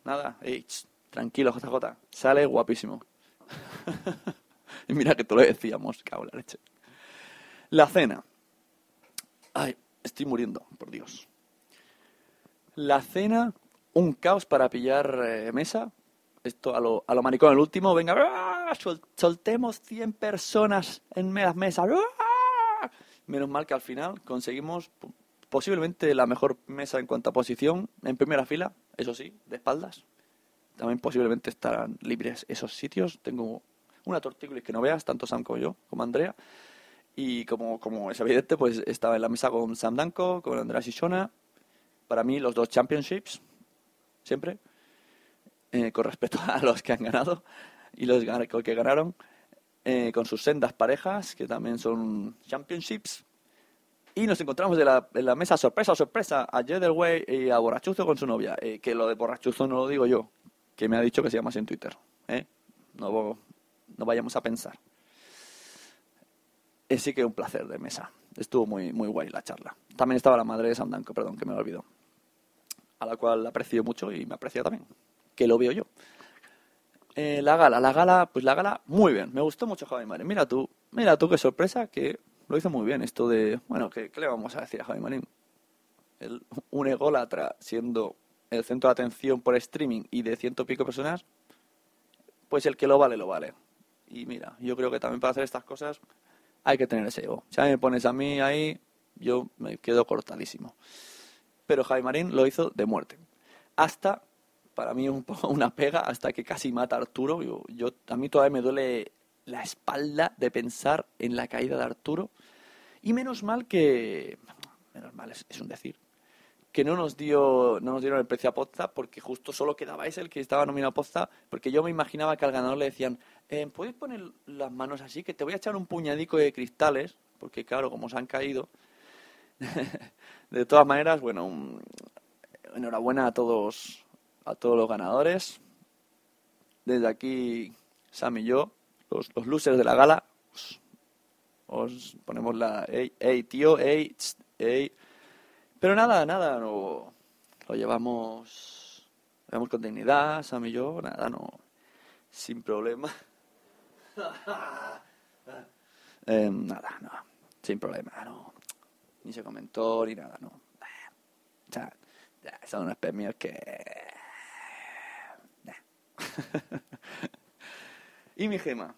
Nada, ey, tranquilo JJ, sale guapísimo. y mira que te lo decíamos, cago la leche. La cena. Ay, estoy muriendo, por Dios. La cena, un caos para pillar eh, mesa. Esto a lo, a lo maricón el último, venga, ¡ah! Sol, soltemos 100 personas en las mesas. ¡ah! Menos mal que al final conseguimos posiblemente la mejor mesa en cuanto a posición, en primera fila, eso sí, de espaldas. También posiblemente estarán libres esos sitios. Tengo una tortícolis que no veas, tanto Sam como yo, como Andrea. Y como, como es evidente, pues estaba en la mesa con Sam Danko, con Andrea Shishona. Para mí, los dos championships, siempre, eh, con respecto a los que han ganado y los que ganaron eh, con sus sendas parejas, que también son championships. Y nos encontramos en la, en la mesa sorpresa, sorpresa, a Way y a Borrachuzo con su novia. Eh, que lo de Borrachuzo no lo digo yo, que me ha dicho que se llama así en Twitter. No, no vayamos a pensar. sí que un placer de mesa. Estuvo muy, muy guay la charla. También estaba la madre de Sandanko, perdón, que me lo olvidó. A la cual aprecio mucho y me aprecia también. Que lo veo yo. Eh, la gala, la gala, pues la gala, muy bien. Me gustó mucho Javi Marín. Mira tú, mira tú qué sorpresa que lo hizo muy bien. Esto de, bueno, ¿qué, qué le vamos a decir a Javi Marín? El, un ególatra siendo el centro de atención por streaming y de ciento y pico personas, pues el que lo vale, lo vale. Y mira, yo creo que también para hacer estas cosas hay que tener ese ego. Si me pones a mí ahí, yo me quedo cortadísimo. Pero Javi Marín lo hizo de muerte. Hasta para mí un poco una pega hasta que casi mata a Arturo. Yo, yo, a mí todavía me duele la espalda de pensar en la caída de Arturo. Y menos mal que, menos mal es, un decir, que no nos dio no nos dieron el precio a Pozza porque justo solo quedaba ese el que estaba nominado a Pozza porque yo me imaginaba que al ganador le decían eh, ¿puedes poner las manos así? que te voy a echar un puñadico de cristales porque claro, como se han caído de todas maneras, bueno enhorabuena a todos a todos los ganadores. Desde aquí, Sam y yo, los, los losers de la gala, os, ponemos la... Ey, tío, ey, ey. Pero nada, nada, no, lo llevamos, lo llevamos con dignidad, Sam y yo, nada, no, sin problema. eh, nada, no, sin problema, no. Ni se comentó, ni nada, no. O sea, son unos premios que y mi gema.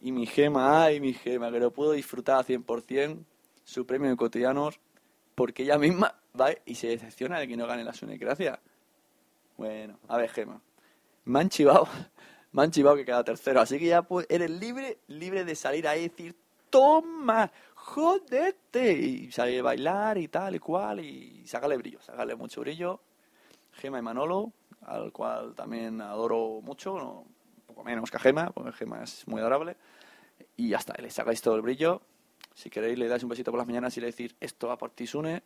Y mi gema, ay, mi gema, que lo puedo disfrutar al 100%, su premio de cotidianos, porque ella misma va y se decepciona de que no gane la Sunecracia. Bueno, a ver, gema. Me han chivado, me han chivado que queda tercero, así que ya pues, eres libre, libre de salir ahí y decir, toma, jodete, y salir a bailar y tal y cual, y sácale brillo, sácale mucho brillo. Gema y Manolo, al cual también adoro mucho, un poco menos que a Gema, porque Gema es muy adorable. Y ya está, le sacáis todo el brillo. Si queréis, le dais un besito por las mañanas y le decís, esto va por ti, Sune,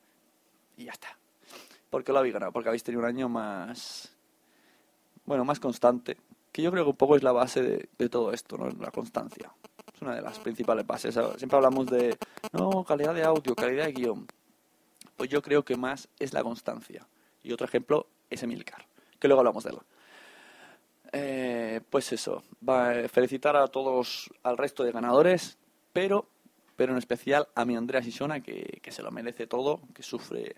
y ya está. ¿Por qué lo habéis ganado? Porque habéis tenido un año más, bueno, más constante, que yo creo que un poco es la base de, de todo esto, ¿no? La constancia. Es una de las principales bases. Siempre hablamos de, no, calidad de audio, calidad de guion. Pues yo creo que más es la constancia. Y otro ejemplo es Emilcar que luego hablamos de él. Eh, pues eso, a felicitar a todos, al resto de ganadores, pero, pero en especial a mi Andrea Sisona, que, que se lo merece todo, que sufre,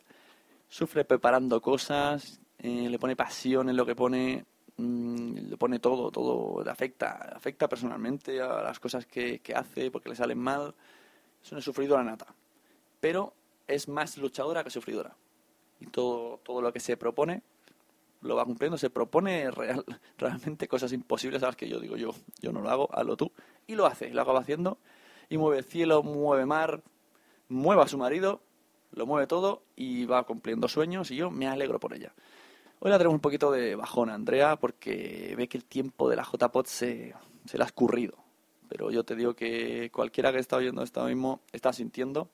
sufre preparando cosas, eh, le pone pasión en lo que pone, mm, le pone todo, todo, le afecta, afecta personalmente a las cosas que, que hace porque le salen mal. Es una sufridora nata, pero es más luchadora que sufridora. Y todo, todo lo que se propone lo va cumpliendo, se propone real, realmente cosas imposibles a las que yo digo yo, yo no lo hago, hazlo tú. Y lo hace, lo acaba haciendo y mueve cielo, mueve mar, mueve a su marido, lo mueve todo y va cumpliendo sueños y yo me alegro por ella. Hoy la tenemos un poquito de bajón Andrea porque ve que el tiempo de la JPOT se, se le ha escurrido. Pero yo te digo que cualquiera que está oyendo esto mismo está sintiendo.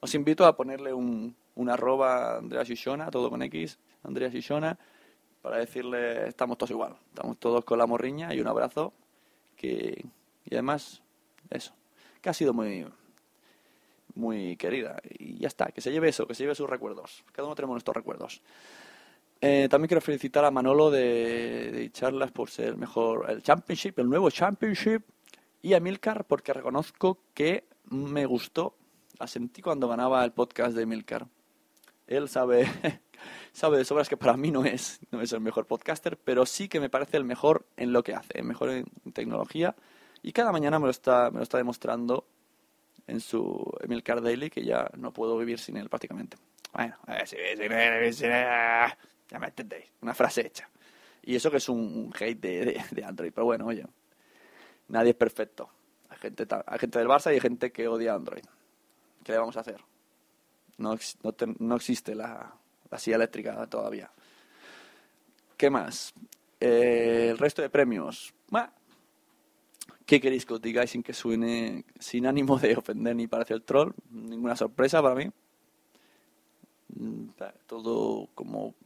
Os invito a ponerle un, un arroba Andrea Shishona, todo con X, Andrea Shishona, para decirle estamos todos igual, estamos todos con la morriña y un abrazo que y además eso, que ha sido muy muy querida y ya está, que se lleve eso, que se lleve sus recuerdos. Cada uno tenemos nuestros recuerdos. Eh, también quiero felicitar a Manolo de, de charlas por ser el mejor el Championship, el nuevo Championship y a Milcar porque reconozco que me gustó, la sentí cuando ganaba el podcast de Milcar. Él sabe sabe de sobras que para mí no es, no es el mejor podcaster, pero sí que me parece el mejor en lo que hace, el mejor en tecnología. Y cada mañana me lo está, me lo está demostrando en su Emilcar Daily, que ya no puedo vivir sin él prácticamente. Bueno, ya me entendéis, una frase hecha. Y eso que es un hate de, de, Android, pero bueno, oye, nadie es perfecto. Hay gente, hay gente del Barça y hay gente que odia Android. ¿Qué le vamos a hacer? No, no, no existe la, la silla eléctrica todavía. ¿Qué más? Eh, el resto de premios. ¿Qué queréis que os digáis sin que suene, sin ánimo de ofender ni parecer troll? Ninguna sorpresa para mí. Mm, todo como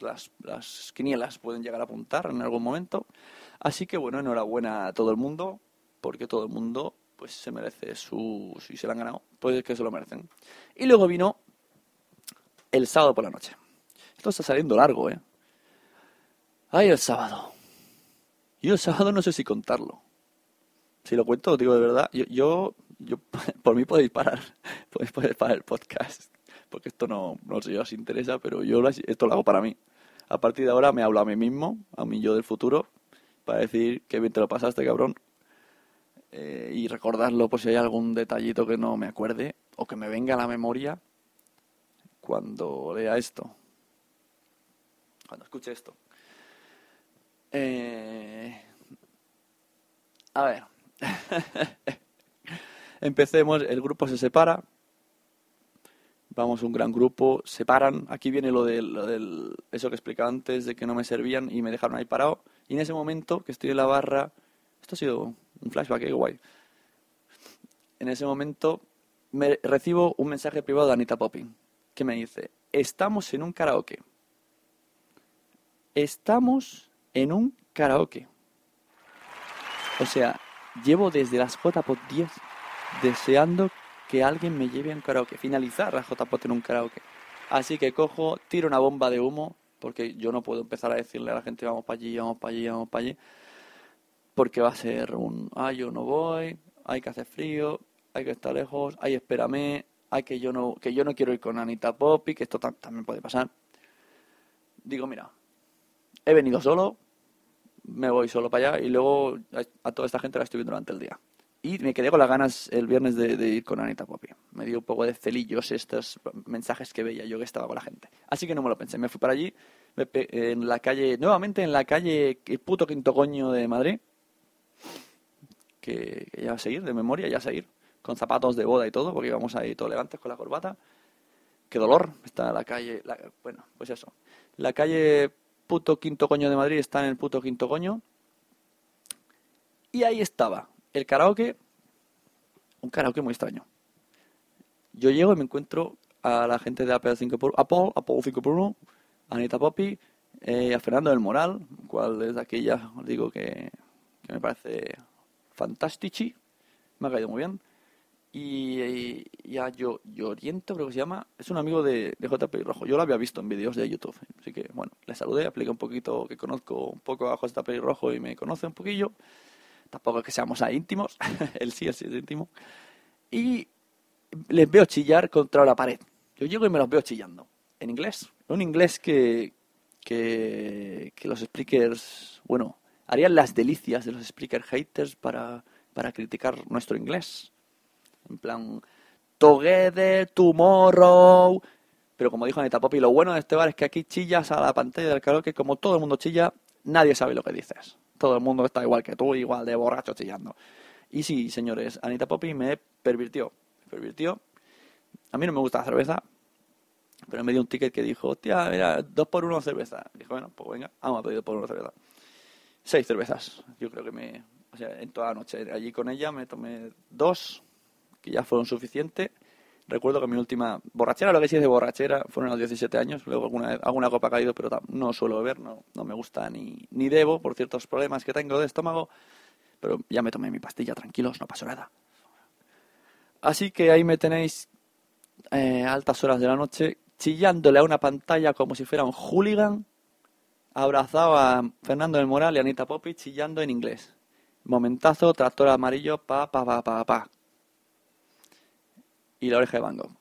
las, las quinielas pueden llegar a apuntar en algún momento. Así que bueno, enhorabuena a todo el mundo, porque todo el mundo pues se merece su... Si se lo han ganado, pues que se lo merecen. Y luego vino el sábado por la noche. Esto está saliendo largo, ¿eh? Ay, el sábado. Yo el sábado no sé si contarlo. Si lo cuento, digo de verdad, yo, yo, por mí podéis parar, podéis, poder parar el podcast, porque esto no, no sé si os interesa, pero yo esto lo hago para mí. A partir de ahora me hablo a mí mismo, a mí yo del futuro, para decir que bien te lo pasaste, cabrón, eh, y recordarlo por si hay algún detallito que no me acuerde o que me venga a la memoria cuando lea esto, cuando escuche esto. Eh, a ver, empecemos, el grupo se separa, vamos un gran grupo, separan, aquí viene lo del, lo del, eso que explicaba antes, de que no me servían y me dejaron ahí parado, y en ese momento que estoy en la barra, esto ha sido un flashback, qué guay, en ese momento me recibo un mensaje privado de Anita Popping que me dice, estamos en un karaoke. Estamos en un karaoke. O sea, llevo desde las JPOT 10 deseando que alguien me lleve a un karaoke, finalizar la JPOT en un karaoke. Así que cojo, tiro una bomba de humo, porque yo no puedo empezar a decirle a la gente vamos para allí, vamos para allí, vamos para allí, porque va a ser un, ay, yo no voy, hay que hacer frío, hay que estar lejos, ay, espérame, ay, que yo no, que yo no quiero ir con Anita Poppy, que esto también puede pasar. Digo, mira, he venido solo, me voy solo para allá y luego a, toda esta gente la estoy viendo durante el día. Y me quedé con las ganas el viernes de, ir con Anita Poppy. Me dio un poco de celillos estos mensajes que veía yo que estaba con la gente. Así que no me lo pensé. Me fui para allí, en la calle, nuevamente en la calle, el puto quinto coño de Madrid. Que, que ya a seguir, de memoria, ya a seguir con zapatos de boda y todo, porque íbamos ahí todo elegantes con la corbata. Qué dolor, está la calle, bueno, pues eso. La calle puto quinto coño de Madrid está en el puto quinto coño. Y ahí estaba, el karaoke, un karaoke muy extraño. Yo llego y me encuentro a la gente de Apple 5 por Apple, Apple 5 por 1, Anita Poppy, eh, a Fernando del Moral, cual desde aquí ya os digo que me parece fantastici, me ha caído muy bien y, y a Yo- Lloriento, creo que se llama, es un amigo de, de JP Rojo. Yo lo había visto en vídeos de YouTube, así que bueno, le saludé, expliqué un poquito que conozco un poco a JP Rojo y me conoce un poquillo. Tampoco es que seamos ahí íntimos, él sí, él sí es íntimo. Y les veo chillar contra la pared. Yo llego y me los veo chillando. En inglés. Un inglés que, que, que los speakers, bueno, harían las delicias de los speaker haters para, para criticar nuestro inglés. En plan, together, tomorrow. Pero como dijo Anita Poppy, lo bueno de este bar es que aquí chillas a la pantalla del karaoke, como todo el mundo chilla, nadie sabe lo que dices. Todo el mundo está igual que tú, igual de borracho chillando. Y sí, señores, Anita Poppy me pervirtió. Me pervirtió. A mí no me gusta la cerveza, pero me dio un ticket que dijo, hostia, mira, dos por uno cerveza. Dijo, bueno, pues venga, vamos a pedir dos por uno cerveza. Seis cervezas. Yo creo que me... O sea, en toda la noche allí con ella me tomé dos, que ya fueron suficientes. Recuerdo que mi última borrachera, lo que sí es de borrachera, fueron a los 17 años. Luego alguna, alguna copa ha caído, pero no suelo beber, no, no me gusta ni, ni debo por ciertos problemas que tengo de estómago. Pero ya me tomé mi pastilla, tranquilos, no pasó nada. Así que ahí me tenéis eh, altas horas de la noche chillándole a una pantalla como si fuera un hooligan, abrazado a Fernando del Moral y a Anita Poppy chillando en inglés. Momentazo, tractor amarillo, pa, pa, pa, pa, pa. Y la oreja de Van Gogh.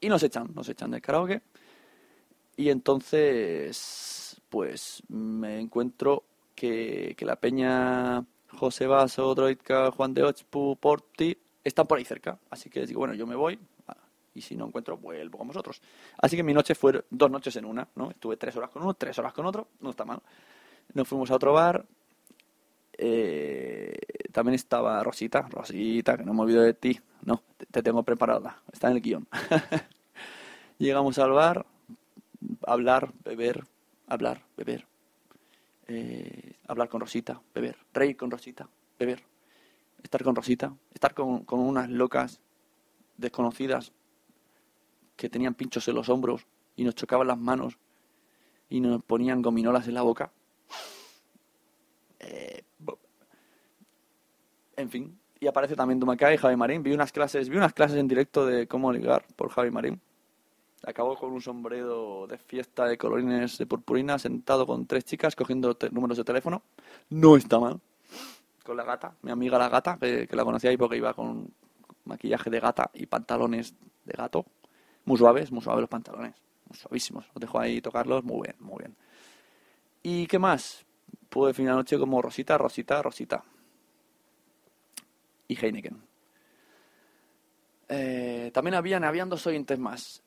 Y nos echan, nos echan del karaoke. Y entonces, pues me encuentro que, que la peña José Vaso, Droidka, Juan de Ochpu, Porti, están por ahí cerca. Así que digo, bueno, yo me voy. Y si no encuentro, vuelvo con vosotros. Así que mi noche fue dos noches en una, ¿no? Estuve tres horas con uno, tres horas con otro, no está mal. Nos fuimos a otro bar. eh, también estaba Rosita, Rosita, que no me olvido de ti. No, te tengo preparada, está en el guion. Llegamos al bar, hablar, beber, hablar, beber. eh, hablar con Rosita, beber. Reír con Rosita, beber. Estar con Rosita, estar con, con unas locas desconocidas que tenían pinchos en los hombros y nos chocaban las manos y nos ponían gominolas en la boca. Eh, en fin, y aparece también Dumacay y Javi Marín. Vi unas clases, vi unas clases en directo de cómo ligar por Javi Marín. Acabó con un sombrero de fiesta de colorines de purpurina, sentado con tres chicas cogiendo números de teléfono. No está mal. Con la gata, mi amiga la gata, que, que la conocía ahí porque iba con maquillaje de gata y pantalones de gato. Muy suaves, muy suaves los pantalones. Muy suavísimos. Os dejo ahí tocarlos. Muy bien, muy bien. ¿Y qué más? Pude definir la noche como Rosita, Rosita, Rosita. Y Heineken. Eh, también habían, habían dos oyentes más.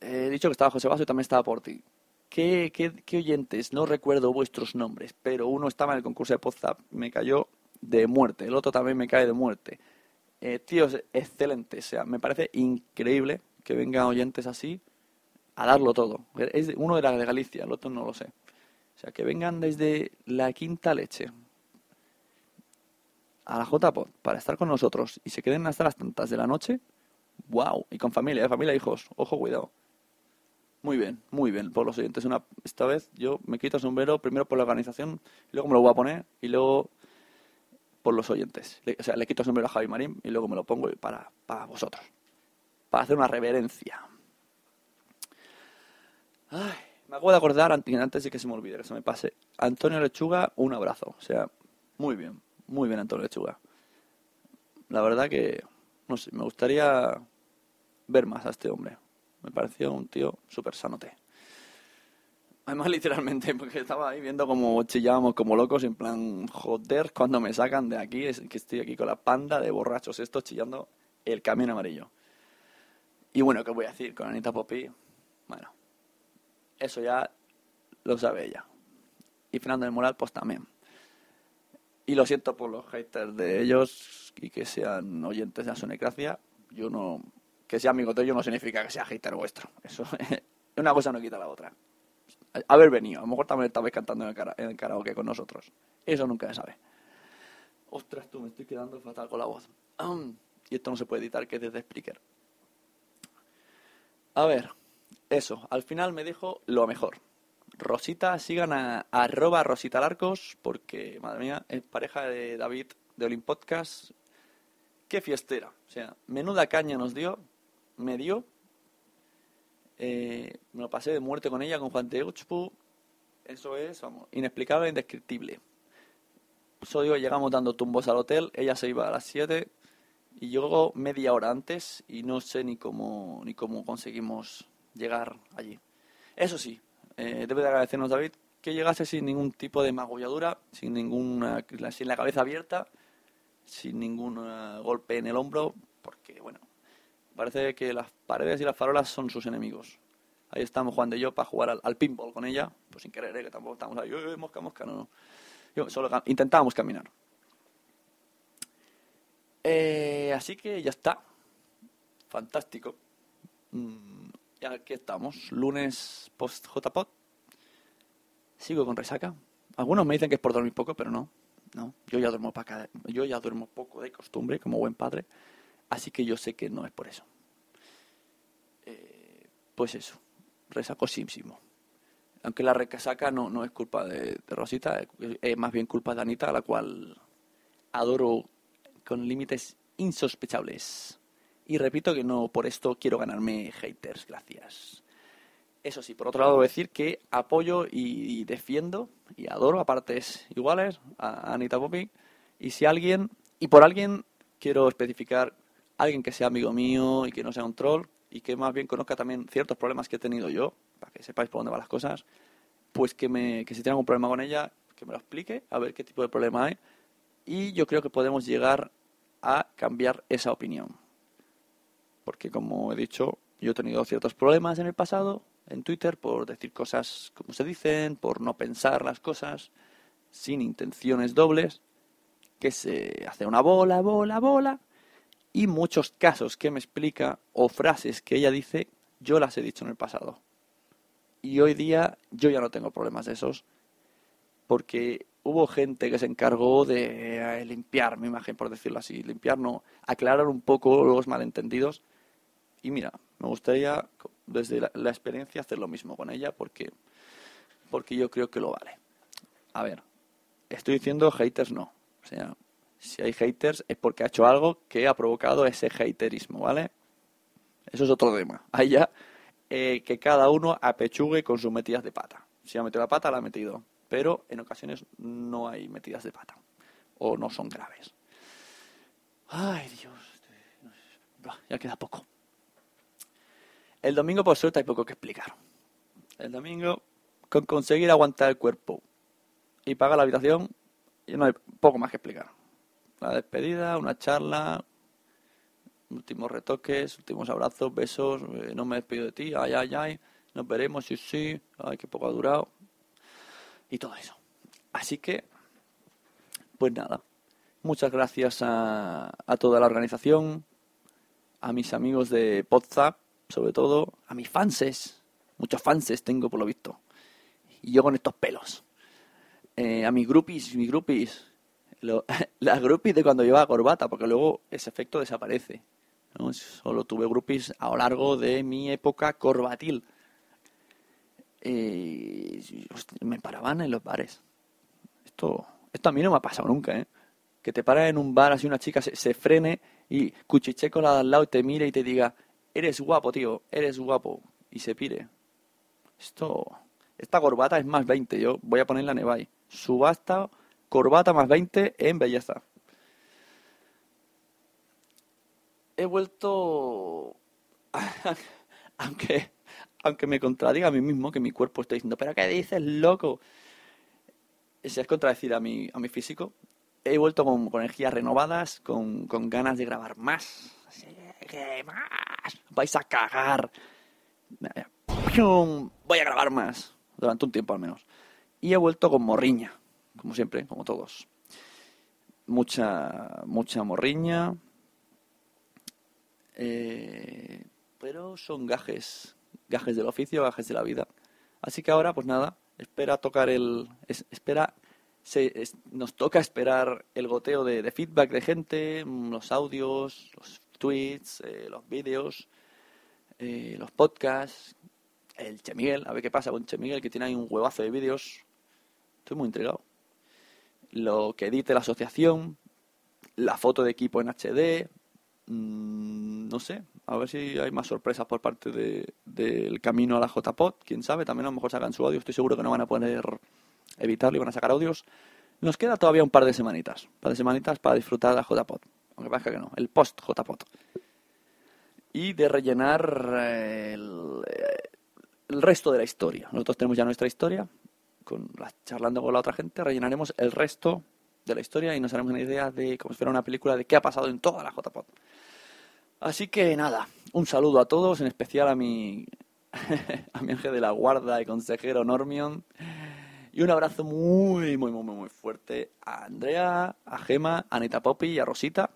Eh, he dicho que estaba José Vaso y también estaba Porti. ¿Qué, qué, qué oyentes? No recuerdo vuestros nombres, pero uno estaba en el concurso de Podzap, me cayó de muerte. El otro también me cae de muerte. Eh, tíos, excelentes. O sea, me parece increíble que vengan oyentes así a darlo todo. Es uno era de Galicia, el otro no lo sé. O sea, que vengan desde la quinta leche a la JPod para estar con nosotros y se queden hasta las tantas de la noche. ¡Wow! Y con familia, ¿eh? familia, hijos. Ojo, cuidado. Muy bien, muy bien por los oyentes. Una, esta vez yo me quito el sombrero primero por la organización, luego me lo voy a poner y luego por los oyentes. O sea, le quito el sombrero a Javi Marín y luego me lo pongo para, para vosotros. Para hacer una reverencia. Ay, me acabo de acordar ant- antes de que se me olvide, que se me pase. Antonio Lechuga, un abrazo. O sea, muy bien, muy bien Antonio Lechuga. La verdad que, no sé, me gustaría ver más a este hombre. Me pareció un tío súper sanote. Además, literalmente, porque estaba ahí viendo como chillábamos como locos, en plan, joder, cuando me sacan de aquí, es que estoy aquí con la panda de borrachos estos chillando el camino amarillo. Y bueno, ¿qué voy a decir con Anita Poppy? Bueno, eso ya lo sabe ella. Y Fernando del Moral, pues también. Y lo siento por los haters de ellos y que sean oyentes de sonecracia. Yo no. Que sea amigo tuyo no significa que sea hater vuestro. Eso. una cosa no quita la otra. Haber venido. A lo mejor también estabais cantando en el, cara- en el karaoke con nosotros. Eso nunca se sabe. Ostras, tú, me estoy quedando fatal con la voz. Y esto no se puede editar, que es desde Spreaker. A ver, eso. Al final me dijo lo mejor. Rosita, sigan a, arroba Rosita Larcos, porque, madre mía, es pareja de David de Olin Podcast, qué fiestera. O sea, menuda caña nos dio, me dio. Eh, me lo pasé de muerte con ella, con Juan Teuchpu. Eso es, vamos, inexplicable, indescriptible. Solo digo, llegamos dando tumbos al hotel, ella se iba a las 7 y llegó media hora antes y no sé ni cómo, ni cómo conseguimos llegar allí. Eso sí, eh, debe de agradecernos David que llegase sin ningún tipo de magulladura, sin ninguna, sin la cabeza abierta, sin ningún eh, golpe en el hombro, porque bueno, parece que las paredes y las farolas son sus enemigos. Ahí estamos Juan de yo para jugar al, pinball con ella, pues sin querer, ¿eh? que tampoco estamos ahí, mosca, mosca, no, no. solo intentábamos caminar. Eh, así que ya está. Fantástico. Mm, ya aquí estamos. Lunes post JPod. Sigo con resaca. Algunos me dicen que es por dormir poco, pero no. No, yo ya duermo yo ya duermo poco de costumbre como buen padre, así que yo sé que no es por eso. Eh, pues eso, resacosísimo. Aunque la recasaca no, no es culpa de, Rosita, es, más bien culpa de Anita, a la cual adoro con límites insospechables. Y repito que no por esto quiero ganarme haters, gracias. Eso sí, por otro lado decir que apoyo y, defiendo y adoro a partes iguales a Anita Poppy. Y si alguien, y por alguien quiero especificar alguien que sea amigo mío y que no sea un troll y que más bien conozca también ciertos problemas que he tenido yo, para que sepáis por dónde van las cosas, pues que, me, que si tiene algún problema con ella, que me lo explique, a ver qué tipo de problema hay. Y yo creo que podemos llegar a cambiar esa opinión. Porque como he dicho, yo he tenido ciertos problemas en el pasado, en Twitter, por decir cosas como se dicen, por no pensar las cosas, sin intenciones dobles, que se hace una bola, bola, bola, y muchos casos que me explica o frases que ella dice, yo las he dicho en el pasado. Y hoy día yo ya no tengo problemas de esos, porque hubo gente que se encargó de eh, limpiar mi imagen, por decirlo así. Limpiar, no, aclarar un poco los malentendidos. Y mira, me gustaría desde la, experiencia hacer lo mismo con ella porque, porque yo creo que lo vale. A ver, estoy diciendo haters no. O sea, si hay haters es porque ha hecho algo que ha provocado ese haterismo, ¿vale? Eso es otro tema. Ya eh, que cada uno apechugue con sus metidas de pata. Si ha metido la pata, la ha metido pero en ocasiones no hay metidas de pata o no son graves. Ay, Dios, ya queda poco. El domingo, por suerte, hay poco que explicar. El domingo, con conseguir aguantar el cuerpo y pagar la habitación, no hay poco más que explicar. La despedida, una charla, últimos retoques, últimos abrazos, besos, eh, no me despido de ti, ay, ay, ay, nos veremos, sí, sí, ay, qué poco ha durado y todo eso. Así que, pues nada, muchas gracias a, a toda la organización, a mis amigos de WhatsApp, sobre todo, a mis fanses, muchos fanses tengo por lo visto, y yo con estos pelos, eh, a mis groupies, mis groupies, las groupies de cuando llevaba corbata, porque luego ese efecto desaparece. Solo tuve groupies a lo largo de mi época corbatil eh, me paraban en los bares. Esto, esto a mí no me ha pasado nunca, ¿eh? Que te paran en un bar, así una chica se, frene y cuchiche con la de al lado y te mire y te diga, eres guapo, tío, eres guapo, y se pire. Esto, esta corbata es más 20, yo voy a ponerla en Evay. Subasta, corbata más 20 en belleza. He vuelto... aunque aunque me contradiga a mí mismo, que mi cuerpo está diciendo, pero ¿qué dices, loco? Si es contradecir a mi, a mi físico, he vuelto con, energías renovadas, con, ganas de grabar más. ¿Qué más? Vais a cagar. Voy a grabar más, durante un tiempo al menos. Y he vuelto con morriña, como siempre, como todos. Mucha, mucha morriña. Eh, pero son gajes gajes del oficio, gajes de la vida. Así que ahora, pues nada, espera tocar el. espera. Se, nos toca esperar el goteo de, feedback de gente, mm, los audios, los tweets, eh, los vídeos, eh, los podcasts, el Che Miguel, a ver qué pasa con Che Miguel, que tiene ahí un huevazo de vídeos. Estoy muy intrigado. Lo que edite la asociación, la foto de equipo en HD, Mm, no sé, a ver si hay más sorpresas por parte de- del camino a la JPod. Quién sabe, también a lo mejor sacan su audio. Estoy seguro que no van a poder evitarlo y van a sacar audios. Nos queda todavía un par de semanitas. Un par de semanitas para disfrutar de la JPod. Aunque parezca que no, el post JPod. Y de rellenar eh, el, eh, el resto de la historia. Nosotros tenemos ya nuestra historia. Con la- charlando con la otra gente, rellenaremos el resto de la historia y nos haremos una idea de, como si fuera una película, de qué ha pasado en toda la JPod. Así que nada, un saludo a todos, en especial a mi, a mi ángel de la guarda y consejero Normion. Y un abrazo muy, muy, muy, muy, fuerte a Andrea, a Gema, a Anita Poppy y a Rosita.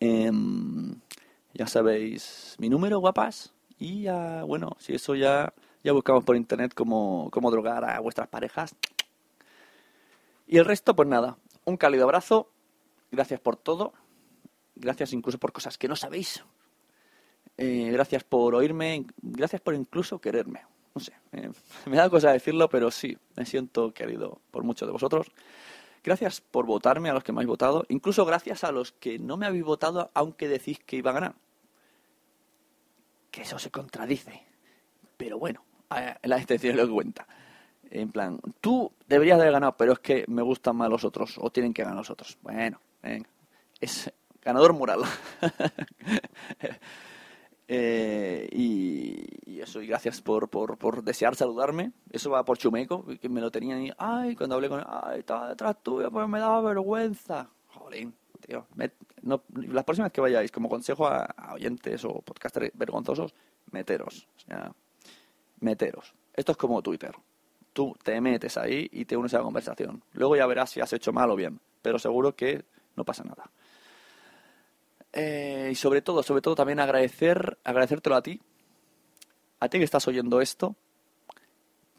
Em, ya sabéis mi número, guapas. Y ya, bueno, si eso ya, ya buscamos por internet cómo, cómo drogar a vuestras parejas. Y el resto, pues nada, un cálido abrazo. Gracias por todo. Gracias incluso por cosas que no sabéis. Eh, gracias por oírme. Gracias por incluso quererme. No sé, eh, me da cosa decirlo, pero sí, me siento querido por muchos de vosotros. Gracias por votarme a los que me habéis votado. Incluso gracias a los que no me habéis votado, aunque decís que iba a ganar. Que eso se contradice. Pero bueno, la extensión es lo que cuenta. En plan, tú deberías de haber ganado, pero es que me gustan más los otros, o tienen que ganar los otros. Bueno, venga. Es ganador moral. Eh, y, y eso, y gracias por, por, por desear saludarme. Eso va por Chumeco, que me lo tenía ahí. Ay, cuando hablé con él, ay, estaba detrás tuyo, pues me daba vergüenza. Jolín, tío. las próximas que vayáis, como consejo a, a oyentes o podcasters vergonzosos, meteros. O sea, meteros. Esto es como Twitter. Tú te metes ahí y te unes a la conversación. Luego ya verás si has hecho mal o bien, pero seguro que no pasa nada. Eh, y sobre todo, sobre todo también agradecer, agradecértelo a ti, a ti que estás oyendo esto,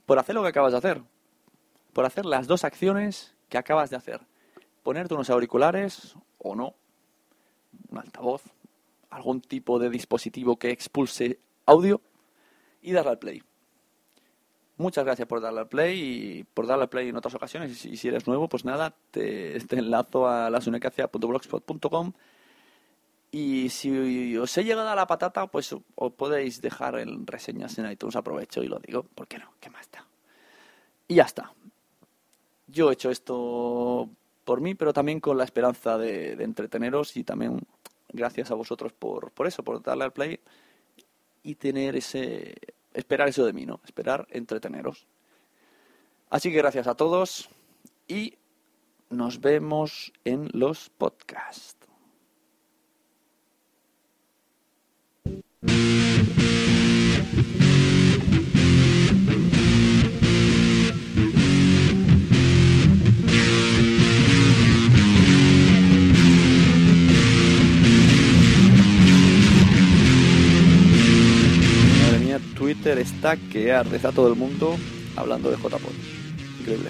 por hacer lo que acabas de hacer, por hacer las dos acciones que acabas de hacer. Ponerte unos auriculares o no, un altavoz, algún tipo de dispositivo que expulse audio y darle al play. Muchas gracias por darle al play y por darle al play en otras ocasiones. Y si, eres nuevo, pues nada, te, te enlazo a lasunecacia.blogspot.com y si os he llegado a la patata, pues os podéis dejar en reseñas en iTunes. Aprovecho y lo digo, ¿por qué no? ¿Qué más da? Y ya está. Yo he hecho esto por mí, pero también con la esperanza de, de entreteneros y también gracias a vosotros por, por eso, por darle al play y tener ese... Esperar eso de mí, ¿no? Esperar entreteneros. Así que gracias a todos y nos vemos en los podcasts. Twitter está que arde. Está todo el mundo hablando de JPod. Increíble.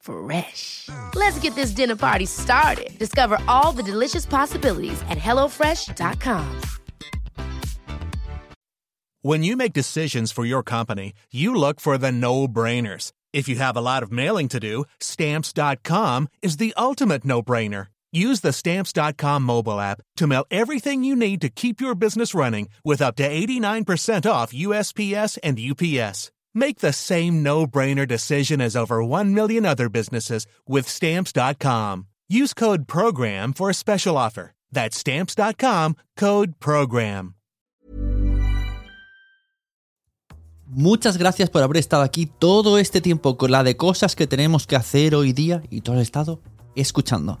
Fresh. Let's get this dinner party started. Discover all the delicious possibilities at hellofresh.com. When you make decisions for your company, you look for the no brainers. If you have a lot of mailing to do, stamps.com is the ultimate no brainer. Use the stamps.com mobile app to mail everything you need to keep your business running with up to 89% off USPS and UPS. Make the same no brainer decision as over 1 million other businesses with stamps.com. Use code PROGRAM for a special offer. That's stamps.com code PROGRAM. Muchas gracias por haber estado aquí todo este tiempo con la de cosas que tenemos que hacer hoy día y todo el estado escuchando.